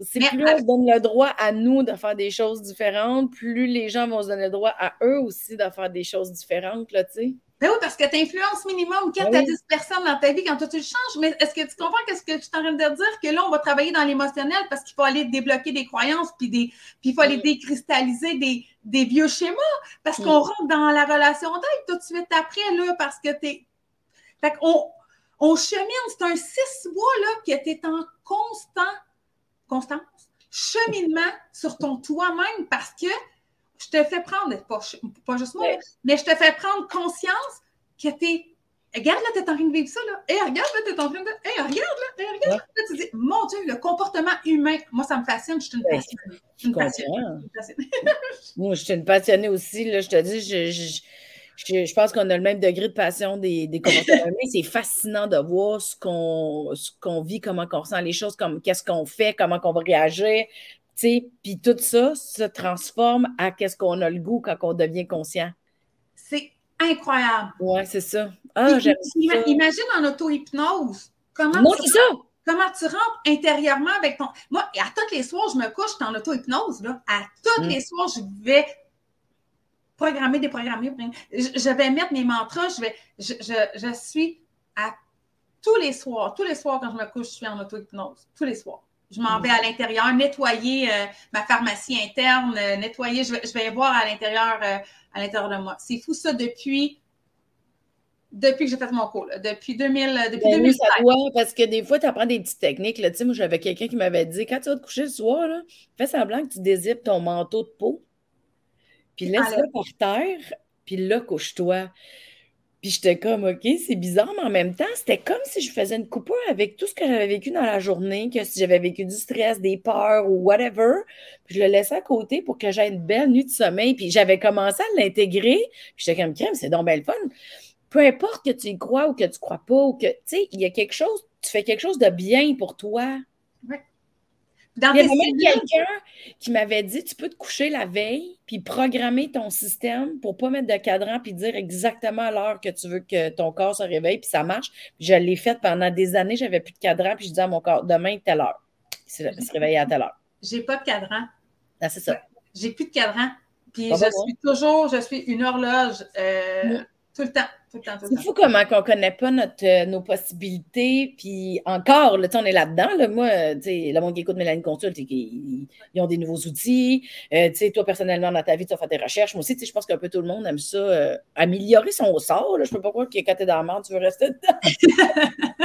c'est plus on se donne le droit à nous de faire des choses différentes, plus les gens vont se donner le droit à eux aussi de faire des choses différentes, là, tu sais. Ben oui, parce que tu influences minimum 4 à 10 personnes dans ta vie quand toi tu le changes. Mais est-ce que tu comprends ce que tu es en train de dire? Que là, on va travailler dans l'émotionnel parce qu'il faut aller débloquer des croyances, puis, des, puis il faut aller mm. décristalliser des, des vieux schémas. Parce mm. qu'on rentre dans la relation d'aide tout de suite après, là, parce que tu es. Fait qu'on on chemine, c'est un six mois là, qui était en constant constance, cheminement sur ton toi-même parce que je te fais prendre, pas, pas juste moi, mais je te fais prendre conscience que tu es. Regarde, là, tu es en train de vivre ça, là. Hé, regarde, là, tu es en train de. Hé, regarde, là, hey, regarde. Là, tu dis, mon Dieu, le comportement humain, moi, ça me fascine, je suis une passionnée. Je suis une passionnée. moi, je suis une passionnée aussi, là, je te dis, je je, pense qu'on a le même degré de passion des, des humains. C'est fascinant de voir ce qu'on vit, comment on ressent les choses, comme qu'est-ce qu'on fait, comment on va réagir. Puis tout ça se transforme à qu'est-ce qu'on a le goût quand on devient conscient. C'est incroyable. Oui, c'est ça. Ah, j'aime ça. Imagine en auto-hypnose. Comment, tu ça. comment tu rentres intérieurement avec ton. Moi, à tous les soirs, je me couche, je en auto-hypnose. À tous mm. les soirs, je vais programmer, déprogrammer. Je, vais mettre mes mantras, je, vais, je, je, suis à tous les soirs, tous les soirs quand je me couche, je suis en auto-hypnose, tous les soirs. Je m'en vais à l'intérieur, nettoyer euh, ma pharmacie interne, euh, nettoyer, je vais, je vais voir à l'intérieur euh, à l'intérieur de moi. C'est fou ça depuis depuis que j'ai fait mon cours, depuis 2000, depuis ben parce que des fois, tu apprends des petites techniques. Là. Tu sais, moi, j'avais quelqu'un qui m'avait dit quand tu vas te coucher le soir, là, fais semblant que tu dézippes ton manteau de peau. Puis laisse-le par terre, puis là, couche-toi. Puis j'étais comme, OK, c'est bizarre, mais en même temps, c'était comme si je faisais une coupure avec tout ce que j'avais vécu dans la journée, que si j'avais vécu du stress, des peurs ou whatever. Puis je le laissais à côté pour que j'aie une belle nuit de sommeil. Puis j'avais commencé à l'intégrer. Puis j'étais comme, crème, c'est donc belle fun. Peu importe que tu y crois ou que tu crois pas, ou que, tu sais, il y a quelque chose, tu fais quelque chose de bien pour toi. Ouais. Il y avait même quelqu'un qui m'avait dit tu peux te coucher la veille puis programmer ton système pour pas mettre de cadran puis dire exactement à l'heure que tu veux que ton corps se réveille puis ça marche. je l'ai fait pendant des années, j'avais plus de cadran puis je disais à mon corps demain telle heure. Il se réveillait à telle heure. J'ai pas de cadran. Ah, c'est ça. J'ai plus de cadran. Puis je suis toujours, je suis une horloge euh, tout le temps. C'est fou comment on ne connaît pas notre, euh, nos possibilités. Puis encore, là, on est là-dedans. Là, moi, le monde qui écoute Mélanie Consulte, ils, ils, ont des nouveaux outils. Euh, toi, personnellement, dans ta vie, tu as fait des recherches. Moi aussi, je pense qu'un peu tout le monde aime ça. Euh, améliorer son sort. Là. Je ne peux pas croire que quand tu es dans la merde, tu veux rester dedans.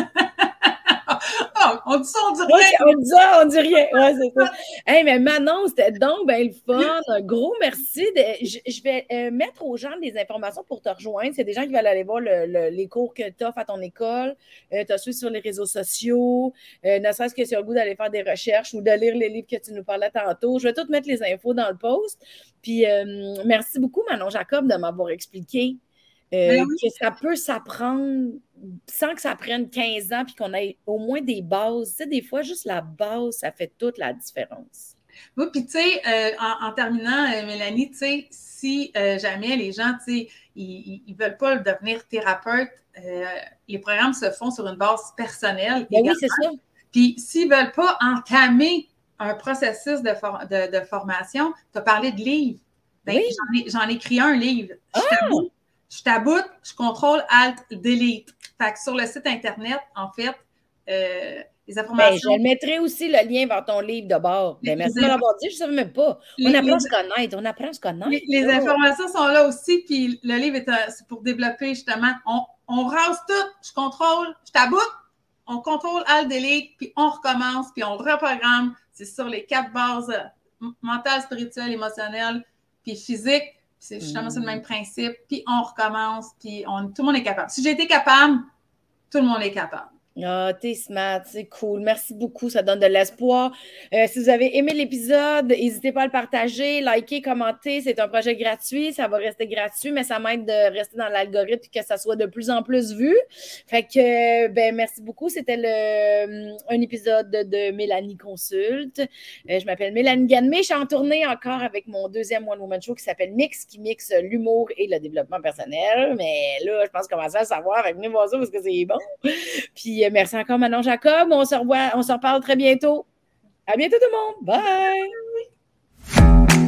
on dit ça, on dit rien. on dit ça, on dit rien. Ouais, c'est ça. Hey, mais Manon, c'était donc bien le fun. Un gros merci. Je, vais euh, mettre aux gens des informations pour te rejoindre. C'est des gens qui veulent aller voir les cours que tu offres à ton école. Euh, tu as suivi sur les réseaux sociaux. Euh, ne serait-ce que sur le goût d'aller faire des recherches ou de lire les livres que tu nous parlais tantôt. Je vais tout mettre les infos dans le post. Puis merci beaucoup, Manon Jacob, de m'avoir expliqué ben que ça peut s'apprendre sans que ça prenne 15 ans puis qu'on ait au moins des bases. Tu sais, des fois, juste la base, ça fait toute la différence. Oui, puis tu sais, euh, en, terminant, euh, Mélanie, tu sais, si euh, jamais les gens, tu sais, ils ne veulent pas devenir thérapeute, les programmes se font sur une base personnelle. Ben oui, c'est ça. Puis s'ils ne veulent pas entamer un processus de, de, formation, tu as parlé de livres. Ben, J'en ai, écrit un livre. Je ah! Je taboute, je contrôle Alt Delete. Fait que sur le site Internet, en fait, euh, les informations. Ben, je mettrai aussi le lien vers ton livre de bord. Ben, merci de l'avoir dit, je ne savais même pas. On apprend à se connaître, on apprend à se connaître. Les, informations sont là aussi, puis le livre est pour développer justement. On, on rase tout, je contrôle, je taboute, on contrôle Alt Delete, puis on recommence, puis on reprogramme. C'est sur les quatre bases mentales, spirituelles, émotionnelles, puis physiques. C'est justement le même mm. principe. Puis on recommence, puis on, tout le monde est capable. Si j'ai été capable, tout le monde est capable. Ah, t'es smart, c'est cool. Merci beaucoup, ça donne de l'espoir. Euh, si vous avez aimé l'épisode, n'hésitez pas à le partager, liker, commenter. C'est un projet gratuit, ça va rester gratuit, mais ça m'aide de rester dans l'algorithme et que ça soit de plus en plus vu. Fait que, ben, merci beaucoup. C'était le, un épisode de Mélanie Consulte. Euh, je m'appelle Mélanie Ganmé. Je suis en tournée encore avec mon deuxième One Woman Show qui s'appelle Mix, qui mixe l'humour et le développement personnel. Mais là, je pense commencer à savoir. Venez voir parce que c'est bon. Puis, euh, merci encore, Manon Jacob. On se revoit, on se reparle très bientôt. À bientôt, tout le monde. Bye.